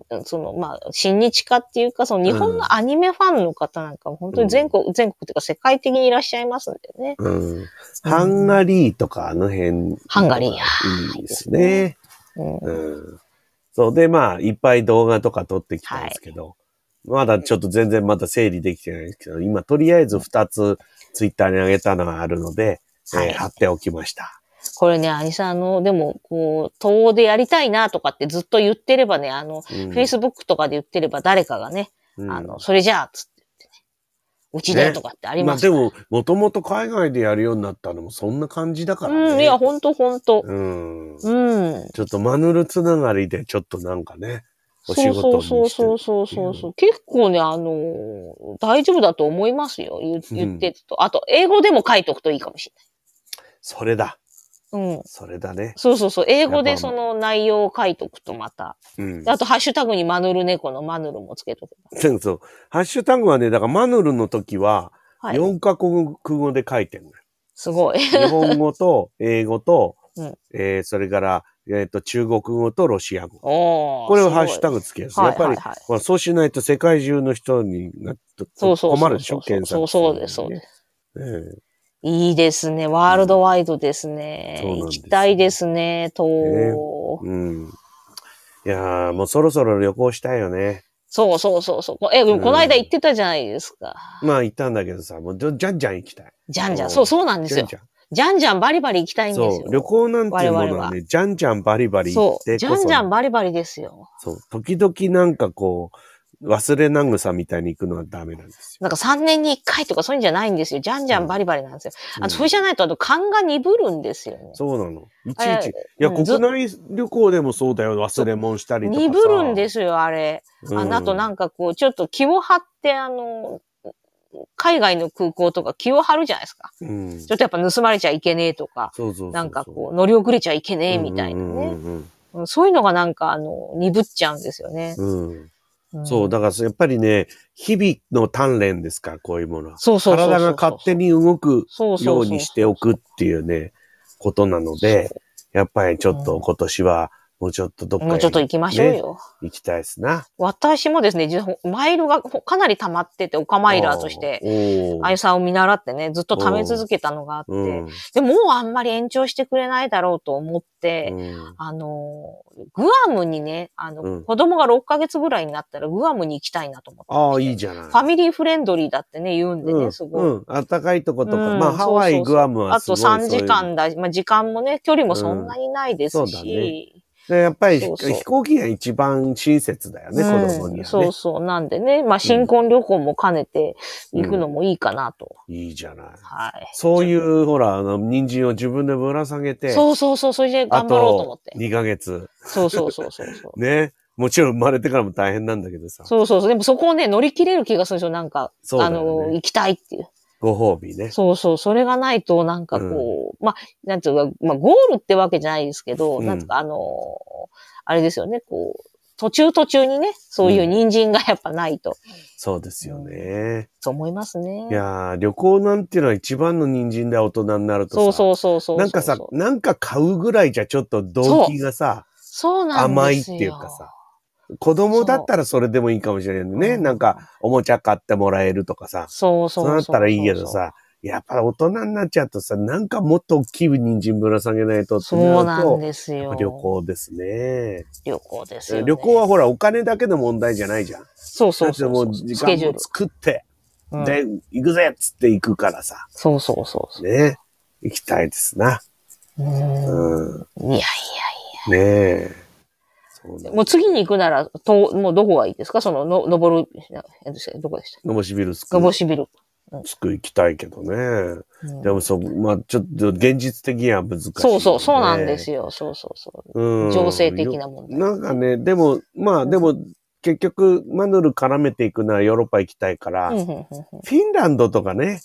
あその、まあ、親日家っていうか、その日本のアニメファンの方なんかも本当に全国、全国っていうか世界的にいらっしゃいますんでね。うん。ハンガリーとかあの辺。ハンガリーやいいですね。うんうん。そう。で、まあ、いっぱい動画とか撮ってきたんですけど、まだちょっと全然まだ整理できてないんですけど、今とりあえず2つツイッターに上げたのがあるので、えーはい貼っておきました。これね、兄さん、あの、でも、こう、東欧でやりたいなとかってずっと言ってればね、あの、うん、Facebook とかで言ってれば誰かがね、うんあの、それじゃあ、つって言ってね、うちでとかってありますからまあでも、もともと海外でやるようになったのもそんな感じだからね。うん、いや、ほんとほんと。うん。うん。ちょっとマヌルつながりでちょっとなんかね、お仕そう事そうにしてそうそうそうそう。結構ね、あのー大丈夫だと思いますよ。言言ってると。あと、英語でも書いとくといいかもしそれだ。うん。それだね。そうそうそう。英語でその内容を書いとくとまた。うんで。あと、ハッシュタグにマヌル猫のマヌルもつけとけば。そうそう。ハッシュタグはね、だからマヌルの時は、はい。4カ国語で書いてるのよ。すごい。日本語と英語と、うんえーそれから、えっ、と、中国語とロシア語。これをハッシュタグ。グつけるやっぱり、そうしないと世界中の人になっと。困るでしょ検索そうそうです、そうです。のにね。いいですね。ワールドワイドですね。そうなん行きたいですね、東欧。ええうん。いやー、もうそろそろ旅行したいよね。そうそうそうそう。え、でもこの間行ってたじゃないですか。まあ行ったんだけどさ、もうじゃんじゃん行きたい。じゃんじゃ。うんんそうそうなんですよじゃん。じゃん。じゃんじゃんバリバリ行きたいんですよ。旅行なんていうものははね、じゃんじゃんバリバリ行っそう。てこそ、じゃんじゃんバリバリですよ。そう、時々なんかこう、忘れなぐさみたいに行くのはダメなんですよ。なんか3年に1回とかそういうんじゃないんですよ。じゃんじゃんバリバリなんですよ。あうんと、それじゃないと、あと、勘が鈍るんですよね。そうなの。いちいち。いや、国内旅行でもそうだよ。忘れ物したりとかさ。鈍るんですよ、あれ。うん。ああと、なんかこう、ちょっと気を張って、あの、海外の空港とか気を張るじゃないですか。うん。ちょっとやっぱ盗まれちゃいけねえとか、そうそうそうそう。なんかこう、乗り遅れちゃいけねえみたいなね。そういうのがなんか、あの、鈍っちゃうんですよね。うんそう、だからやっぱりね、日々の鍛錬ですから、こういうものは。そうそうそう体が勝手に動くようにしておくっていうね、ことなので、やっぱりちょっと今年は、もうちょっとどっかもうちょっと行きましょうよ。行きたいですな。私もですね、マイルがかなり溜まってて、オカマイラーとして。あゆさんを見習ってね、ずっと貯め続けたのがあって、うん。でもあんまり延長してくれないだろうと思って、うんあの、グアムにね、あの、うん子供が6ヶ月ぐらいになったらグアムに行きたいなと思って。ああ、いいじゃない。ファミリーフレンドリーだってね、言うんでね、うん、すごい。うん。暖かいとことか。うんまあ、ハワイ、グアムはあとすごいそういう。3時間だ、まあ時間もね、距離もそんなにないですし。うんそうだねでやっぱり飛行機が一番親切だよね、うん子供にはね。そうそう。なんでね、まあ新婚旅行も兼ねて行くのもいいかなと。いいじゃない。はい。そういう、ほら、あの、人参を自分でぶら下げて、そうそうそう、それであ頑張ろうと思っとて。2ヶ月。そうそうそうそうそう。ね。もちろん生まれてからも大変なんだけどさ。そうそうそう。でもそこをね、乗り切れる気がするんですよ。なんか、ねの、行きたいっていう。ご褒美ね。そうそう。それがないと、なんかこう、まあ、なんていうか、まあ、ゴールってわけじゃないですけど、うんなんていうか、あの、あれですよね、こう、途中途中にね、そういう人参がやっぱないと、そうですよね。そう思いますね。いやー、旅行なんていうのは一番の人参で大人になるとさ。そうそうそうそうそう。なんかさ、なんか買うぐらいじゃちょっと動機がさ、そうなん甘いってですよ。いうかさ。子供だったらそれでもいいかもしれないね。うんなんか、おもちゃ買ってもらえるとかさ。そうそうそう。そうなったらいいけど。さ、やっぱり大人になっちゃうとさ、なんかもっと大きい人参ぶら下げないとそうなんですよ。旅行ですね。旅行ですよ、ね。旅行はほら、お金だけの問題じゃないじゃん。そうそうそうそう。もう時間も。作って、うんで、行くぜっつって行くからさ。そうそうそうそう。ね。行きたいですな。ううん。ん。いやいねえ。そうや。ね。もう次に行くなら、と、もうどこがいいですか？その、の、登る、どこでした？のぼしビルスクのぼしビル。つく行きたいけどね。うん。でもそう、まあちょっと現実的には難しい、そうそう、そうなんですよ。そうそうそう。うん。情勢的な問題。なんかね、でも、まあでも、結局、マヌル絡めていくのはヨーロッパ行きたいから、フィンランドとかね、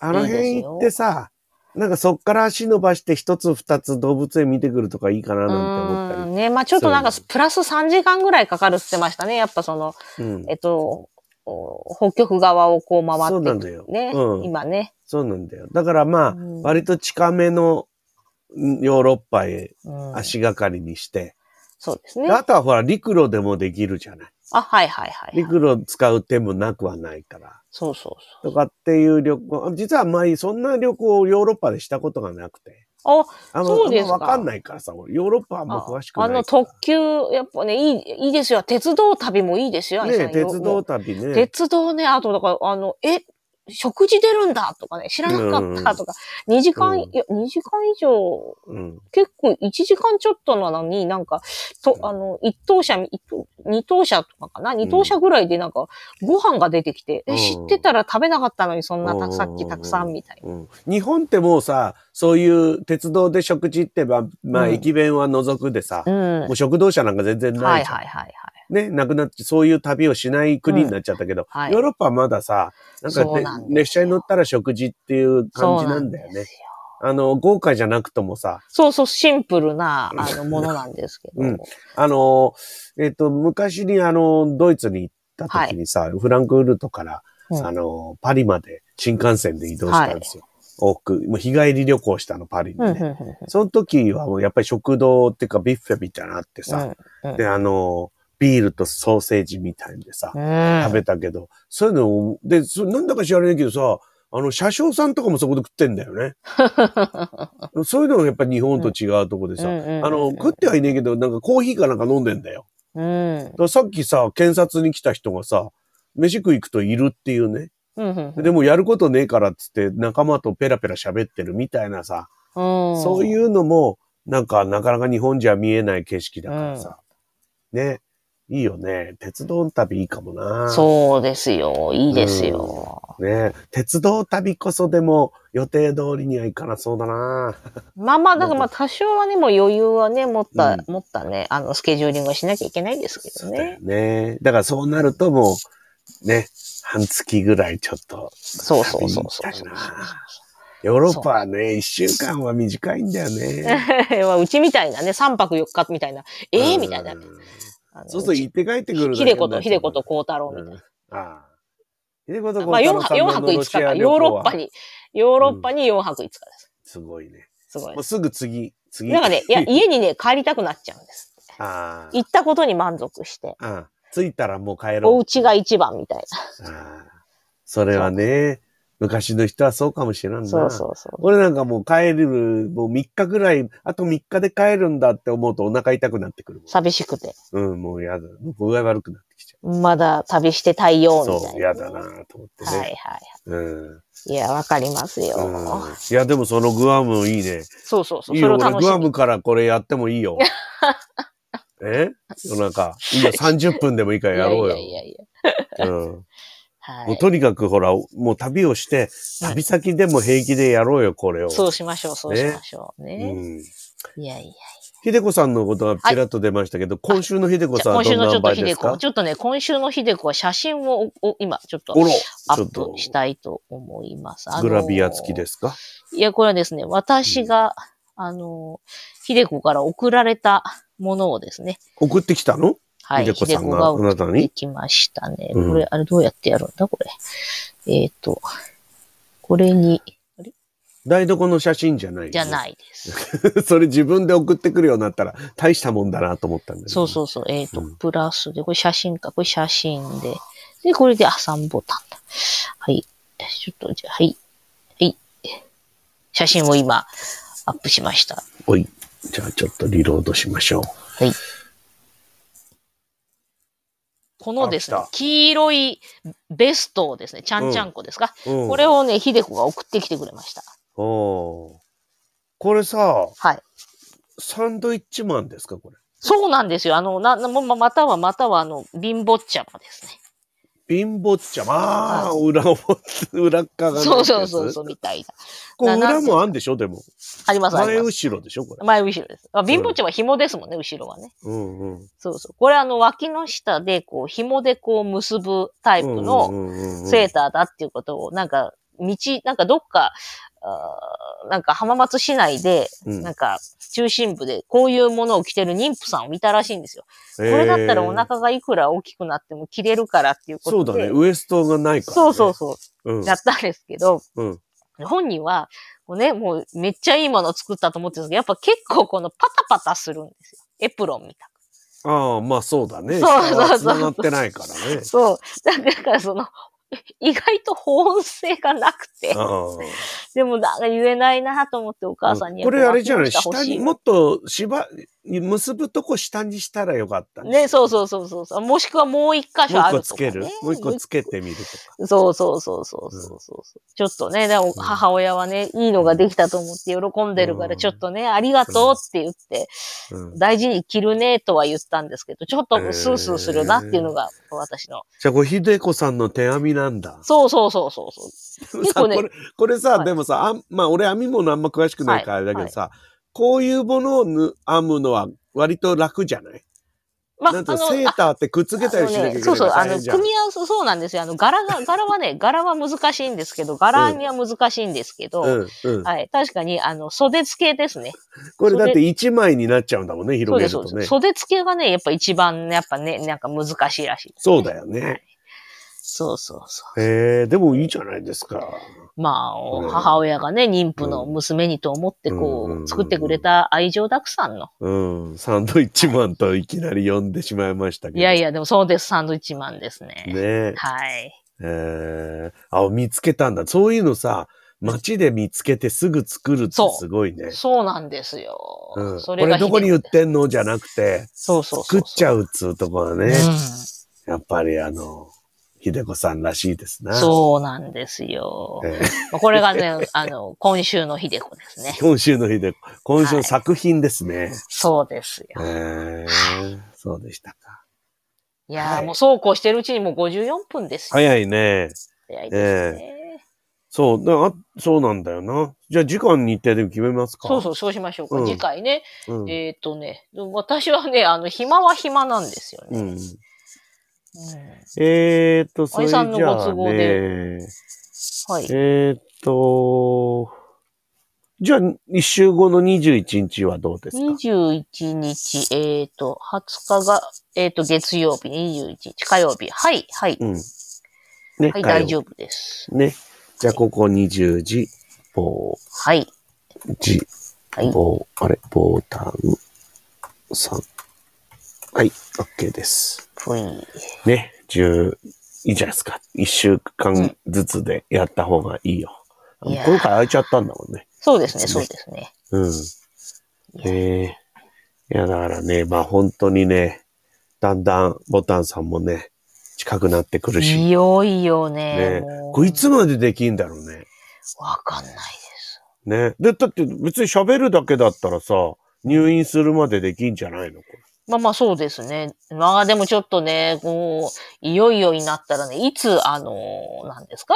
あの辺行ってさ、なんかそっから足伸ばして一つ二つ動物園見てくるとかいいかななんて思ったうんね、まあちょっとなんかそう、プラス3時間ぐらいかかるって言ってましたね。やっぱその、り。うん。えっと、お北極側をこう回そうっていくなんだよ。ね、うん今ね。そうなんだよ。だからまあ、うん割と近めのんヨーロッパへうん足がかりにして、そうですね。であとはほら、陸路でもできるじゃない。あ、はいはいはい、はい。陸路使う手もなくはないから。そうそうそう。とかっていう旅行、実はあんまりそんな旅行をヨーロッパでしたことがなくて。あ、あそうですかわかんないからさ、俺ヨーロッパはあんま詳しくないから。あの特急、やっぱね、いい、いいですよ。鉄道旅もいいですよ。ね鉄道旅ね。鉄道ね、あと、だから、あの、え、食事出るんだとかね、知らなかったとか、2時間、うんいや、2時間以上、うん。結構1時間ちょっとなのに、なんか、と、あの、一等車、一等二等車とかかな？二等車ぐらいでなんか、ご飯が出てきて、うんえ、知ってたら食べなかったのに、そんなうんたさっきたくさんみたいな。うん日本ってもうさ、そういう鉄道で食事ってば、まあ、うん駅弁は除くでさ、うん。もう食堂車なんか全然はいないじゃん。はいはいはい。ね、なくなって、そういう旅をしない国になっちゃったけど、はいヨーロッパはまださ、なんかね列車に乗ったら食事っていう感じなんだよね。あの、豪華じゃなくともさ、そうそう、シンプルな、あの、ものなんですけど。うんあの、えっ、と、昔にあの、ドイツに行った時にさ、フランクフルトから、うんあの、パリまで新幹線で移動したんですよ。往復、もう日帰り旅行したの、パリにうん、ね。うん、うんその時はもうやっぱり食堂っていうかビュッフェみたいなのあってさ、うん。で、あの、ビールとソーセージみたいんでさ、うん。食べたけど、そういうのを、で、そなんだか知らないけどさ、あの、車掌さんとかもそこで食ってんだよね。そういうのがやっぱり日本と違うとこでさ、うんうんうんあの、食ってはいねえけど、なんかコーヒーかなんか飲んでんだよ。うんさっきさ、検察に来た人がさ、飯食い行くといるっていうね。うんうんでもやることねえからっつって仲間とペラペラ喋ってるみたいなさ、うんそういうのも、なんかなかなか日本じゃ見えない景色だからさ。ね。いいよね。鉄道旅いいかもな。そうですよ。いいですよ。ね鉄道旅こそでも予定通りにはいかなそうだな。まあまあ、だからまあ多少はね、もう余裕はね、持った、うん持ったね、あの、スケジューリングをしなきゃいけないんですけどだよね。ね。だからそうなるともう、ね、半月ぐらいちょっと。そうそうそうそうヨーロッパはね、一週間は短いんだよね。まあうちみたいなね、3泊4日みたいな、ええうんみたいな。そうそう、行って帰ってくるだけひでこと、になっちゃうひでこと孝太郎みたいな。うんああ。ひでことまあ4泊、4泊5日か。ヨーロッパに。に、ヨーロッパに4泊5日です。すごいね。すごいもう。すぐ次、次。なんかね、いや、家にね、帰りたくなっちゃうんです。ああ。行ったことに満足して。ああ着いたらもう帰ろう。お家が一番みたいああそれはね、昔の人はそうかもしれんな。な。そうそうそう。俺なんかもう帰る、もう3日ぐらい、あと3日で帰るんだって思うとお腹痛くなってくる。寂しくて。うん、もうやだ。もう具合悪くなってきちゃまだ旅してたいよ、う。みたいな。そう、やだなと思ってね。はいはい。うん。いや、わかりますよ。うん。いや、でもそのグアムいいね。そうそうそう。いいよ、俺。グアムからこれやってもいいよ。え？夜中。いいよ、30分でもいいからやろうよ。いやいやいやいや。うん。はい。もうとにかくほら、もう旅をして、旅先でも平気でやろうよ、これを。そうしましょう、そうしましょううね。ん。いやいや。ひでこさんのことがちらっと出ましたけど、今週のひでこじさんはどんなゃあ今週のちょっと場合ですか？ひでこ、ちょっとね、今週のひでこは写真をお今ちょっとアップしたいと思います。。グラビア付きですすか？いや、これはですね、私が、あの、ひでこから送られたものをですね、送ってきたの？はい、ひでこさんがあなたに？送ってきましたね。うんこれ、あれどうやってやるんだ？これ。えっ、と、これに、台所の写真じゃない。じゃないです。い。それ自分で送ってくるようになったら大したもんだなと思ったんだけど。そうそうそう。えっ、と、うんプラスで、これ写真か。これ写真で。で、これで、あ、3ボタンだ。はい。ちょっと、じゃあ、はい。はい。写真を今、アップしました。おい。じゃあちょっとリロードしましょはい。このですね黄色いベストをですね、ちゃんちゃんこですか、う。うん、これをね、ひでこが送ってきてくれました。おーこれさ、はい。サンドイッチマンですかこれ？そうなんですよ。あの、な、なままたは、または、あの、貧乏茶もですね。貧乏茶。まあ、裏を、裏っかが。そうそうそうそう、みたいな。これな裏もあんでしょでも。あります、あり前ます。後ろでしょこれ。前後ろです。あ貧乏茶は紐ですもんね、後ろはね。うんうん。そうそう。これあの、脇の下で、こう、紐でこう結ぶタイプのセーターだっていうことを、なんか、道、なんかどっか、なんか浜松市内で、うんなんか中心部でこういうものを着てる妊婦さんを見たらしいんですよ。これだったらお腹がいくら大きくなっても着れるからっていうことで。そうだね。ウエストがないから、ね。そうそうそう。う。うん。やったんですけど、うん。本人は、もうね、もうめっちゃいいものを作ったと思ってるんですけど、やっぱ結構このパタパタするんですよ。エプロンみたく。ああ、まあそうだね。そうそうそう繋がってないからね。そう。だからその、意外と保温性がなくて、あでもなんか言えないなと思ってお母さんにあこれあれじゃない？下にもっと縛、結ぶとこ下にしたらよかったね。ね、そうそうそうそう。もしくはもう一箇所もうあるとか、もう一個つける。もう一個つけてみるとか。そうそうそうそうそうそう、ちょっとね、でも母親はね、いいのができたと思って喜んでるから、ちょっとね、ありがとうって言って、うん、大事に着るねとは言ったんですけど、ちょっとスースーするなっていうのが私の。じゃあこれ、ひでこさんの手編みなんだ。そうそうそうそう。結構ねこれ、これさ、はいでもさ、あんまあ俺編み物あんま詳しくないからあれだけどさ、こういうものをぬ編むのは割と楽じゃない？まなんとセーターってくっつけたりしなきゃいけないそうそう、あの、組み合わせ、そうなんですよ。あの、柄が、柄はね、柄は難しいんですけど、柄には難しいんですけど、うんうん。はい。確かに、あの、袖付けですね。これだって一枚になっちゃうんだもんね、広げるとねそうです。。袖付けがね、やっぱ一番ね、やっぱね、なんか難しいらしいです、そうだよはいね。そうそうそう。へえ、でもいいじゃないですか。まあ、うん母親がね、妊婦の娘にと思って、こうんう、作ってくれた愛情たくさんの。うん。サンドイッチマンといきなり呼んでしまいましたけど。いやいや、でもそうです、サンドイッチマンですね。ねえ。はい。えー、あ、見つけたんだ。そういうのさ、街で見つけてすぐ作るってすごいね。そうなんですよ。うん。それがこれどこに売っひてんのじゃなくて、そうそうそう。作っちゃう。うっつうとこはうね、ん。やっぱりあの、ひでこさんらしいですな。そうなんですよ。えーまあこれがね、あの、今週のひでこですね。今週のひでこ、今週の作品ですね。そうですよ。えー、そうでしたか。いやー、はいもうそうこうしてるうちにもう54分ですよ。早いね。早いですね。そう、だあそうなんだよな。じゃあ時間日程で決めますか。そうそう、そうしましょうか。うん次回ね。う。ん。えっ、とね、私はね、あの、暇は暇なんですよね。うん。うんえーっと、それじゃおじさんのご都あ合ね、はい。えーっと、じゃあ、一週後の21日はどうですか？21日、えっ、と、20日が、えっ、と、月曜日、21日、火曜日。はい、はい。うん。ね、はい、大丈夫です。ね。じゃあ、ここ20時、棒、はい。時、はい。棒、あれ、ボタン、3。はい、OK です。ふい。ね、10、いいじゃないですか。一週間ずつでやった方がいいよ。いやー今回空いちゃったんだもんね。そうですね、そうですね。うん。ええいや、だからね、まあ本当にね、だんだんボタンさんもね、近くなってくるし。いよいよね。ねもうこれいつまでできんだろうね。わかんないです。ね。で、だって別に喋るだけだったらさ、入院するまでできんじゃないの？これまあまあそうですね。まあでもちょっとね、こう、いよいよになったらね、いつ、あの、なんですか？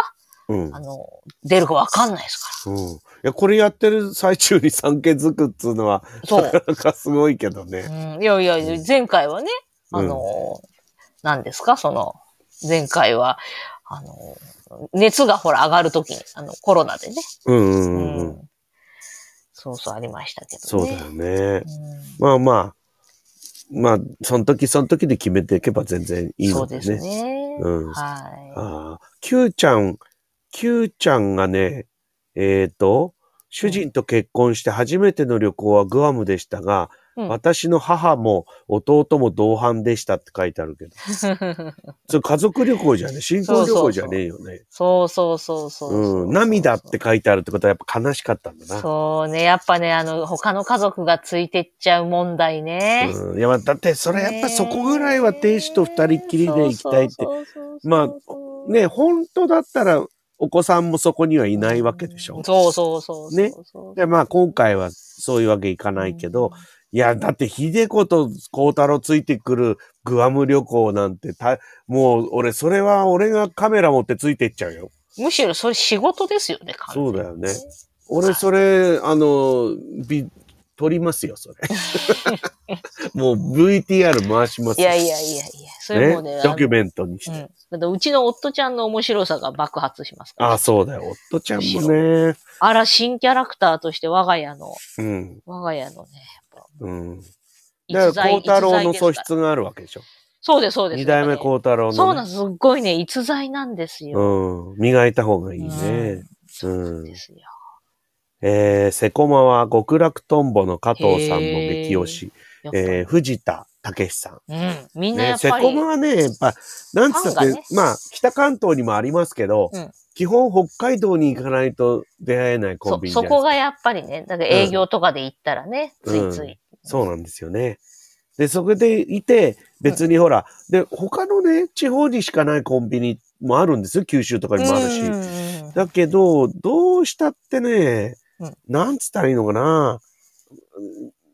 うんあ。の、出るかわかんないですかうん。いや、これやってる最中に産気づくっつうのは、ら。そうな。かなかすごいけどね。うん、いやいや、前回はね、あの、何ですか？その、前回は、あの、熱がほら上がるときに、あの、コロナでね。うんうんううんうん。ん。そうそうありましたけどね。そうだよね。うんまあまあ、まあ、その時その時で決めていけば全然いいそうですのでね。ね。うんはい。ああ、Q ちゃん、Q ちゃんがね、えっ、と、主人と結婚して初めての旅行はグアムでしたが、うん私の母も弟も同伴でしたって書いてあるけど。それ家族旅行じゃねえ。新婚旅行じゃねえよね。そうそうそうそうん。涙って書いてあるってことはやっぱ悲しかったんだな。そうね。やっぱね、あの、他の家族がついてっちゃう問題ね。うん。いや、だってそれやっぱそこぐらいは亭主と二人っきりで行きたいって。まね、本当だったらお子さんもそこにはいないわけでしょ。そうそうそうそう。ねで、まあ今回はそういうわけいかないけど、、いや、だって秀子と孝太郎ついてくるグアム旅行なんてた、もう俺、それは俺がカメラ持ってついてっちゃうよ。むしろそれ仕事ですよね、そうだよね。俺、それ、あの、び、撮りますよ、それ。もう VTR 回しますよいやいやいやいや、それもうね、ドキュンメントにして。うん。うちの夫ちゃんの面白さが爆発しますから。ああ、そうだよ。夫ちゃんもね。あら、新キャラクターとして我が家の、うん。我が家のね、うん。だから、孝太郎の素質があるわけでしょ。そうです、そうです。二代目孝太郎の、ね。そうなんです。すっごいね、逸材なんですよ。うん。磨いた方がいいね。うんうんですよ。えー、セコマは極楽とんぼの加藤さんも激推し。えー、藤田武さん。うん。みんなやね、セっぱり、コマはね、やっぱ、なんつったって、ねまあ、北関東にもありますけど、うん基本北海道に行かないと出会えないコそンビニじゃないですか。そこがやっぱりね、だから営業とかで行ったらね、うんついつい。そうなんですよね。で、そこでいて、別にほら、で、他のね、地方にしかないコンビニもあるんですよ。九州とかにもあるし。だけど、どうしたってね、うんなんつったらいいのかな。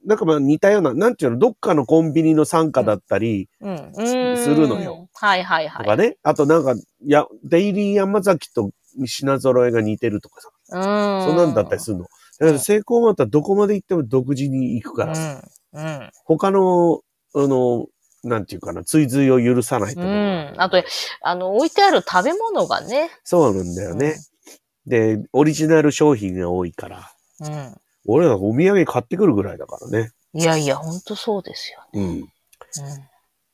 なんかまあ似たような、なんていうの、どっかのコンビニの傘下だったりうん。するのよ。はいはいはい。とかね。あとなんか、や、デイリー山崎と品揃えが似てるとかさ。うん。そんなんだったりするの。だから成功またどこまで行っても独自に行くからさ。うん。うん。他の、あの、なんていうかな、追随を許さないとうころがん。あと、あの、置いてある食べ物がね。そうなんだよね。で、オリジナル商品が多いから。うん。俺らお土産買ってくるぐらいだからね。いやいや、ほんとそうですよ。うん。うん。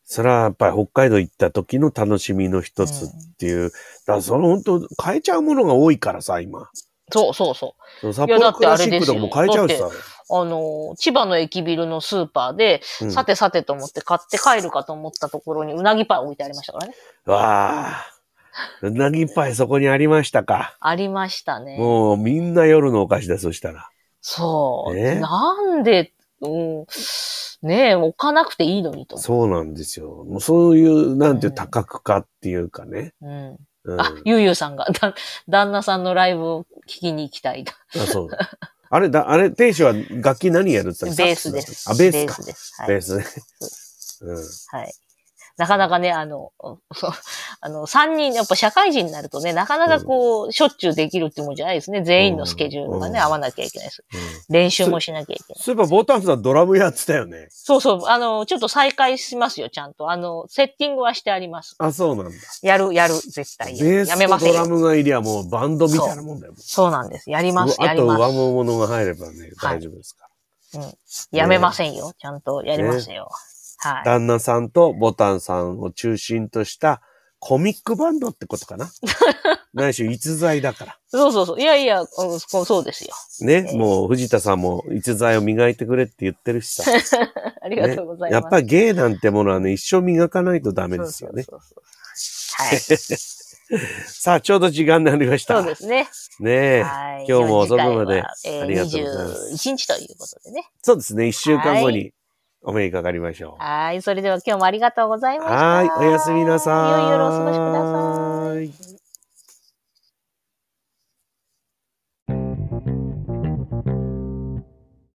それはやっぱり北海道行った時の楽しみの一つっていう。だからその本当買えちゃうものが多いからさ、今。そうそうそう。札いやだって幌クラあれですよシックとかも買えちゃうしさ。あの、千葉の駅ビルのスーパーで、うんさてさてと思って買って帰るかと思ったところにうなぎパイ置いてありましたからね。わあ。うなぎパイそこにありましたか。ありましたね。もうみんな夜のお菓子だ、そしたら。そう。ねなんで、うん、ねえ、置かなくていいのにと思そうなんですよ。もうそういう、なんていううん多角化っていうかね。う。うん。うん、あ、ゆうゆうさんが、だ旦那さんのライブを聞きに行きたいと。あそう。あれ、だ、あれ、亭主は楽器何やるって言ったベのースです。あ、ベースか。ベースです。はい。ベースね。うん。はい。なかなかね、あの、あの、三人、やっぱ社会人になるとね、なかなかこう、しょっちゅうできるってもんじゃないですね。全員のスケジュールがね、うん合わなきゃいけないです。うん練習もしなきゃいけない。そういえば、ボタンさんドラムやってたよね。そうそう、あの、ちょっと再開しますよ、ちゃんと。あの、セッティングはしてあります。あ、そうなんだ。やる、やる、絶対。ベーやめませんドラムがいりゃもうバンドみたいなもんだよ。そうなんです。やります、うあとやります。上物が入ればね、はい大丈夫ですかやめませんよ。ちゃんとやりますよ。ら。はい。旦那さんとボタンさんを中心としたコミックバンドってことかな？ないし逸材だから。そうそうそう。いやいや、うんそうですよ。ね、ええもう藤田さんも逸材を磨いてくれって言ってるしさ。ありがとうございます。やっぱり芸なんてものはね、一生磨かないとダメですよね。そうそうそうそうはい。さあ、ちょうど時間になりました。そうですね。ねえ。はい。今日も遅くまでありがとうございます21日ということでね。そうですね。一週間後にお目にかかりましょう。はい。それでは今日もありがとうございました。はい。おやすみなさい。良い夜をお過ごしください。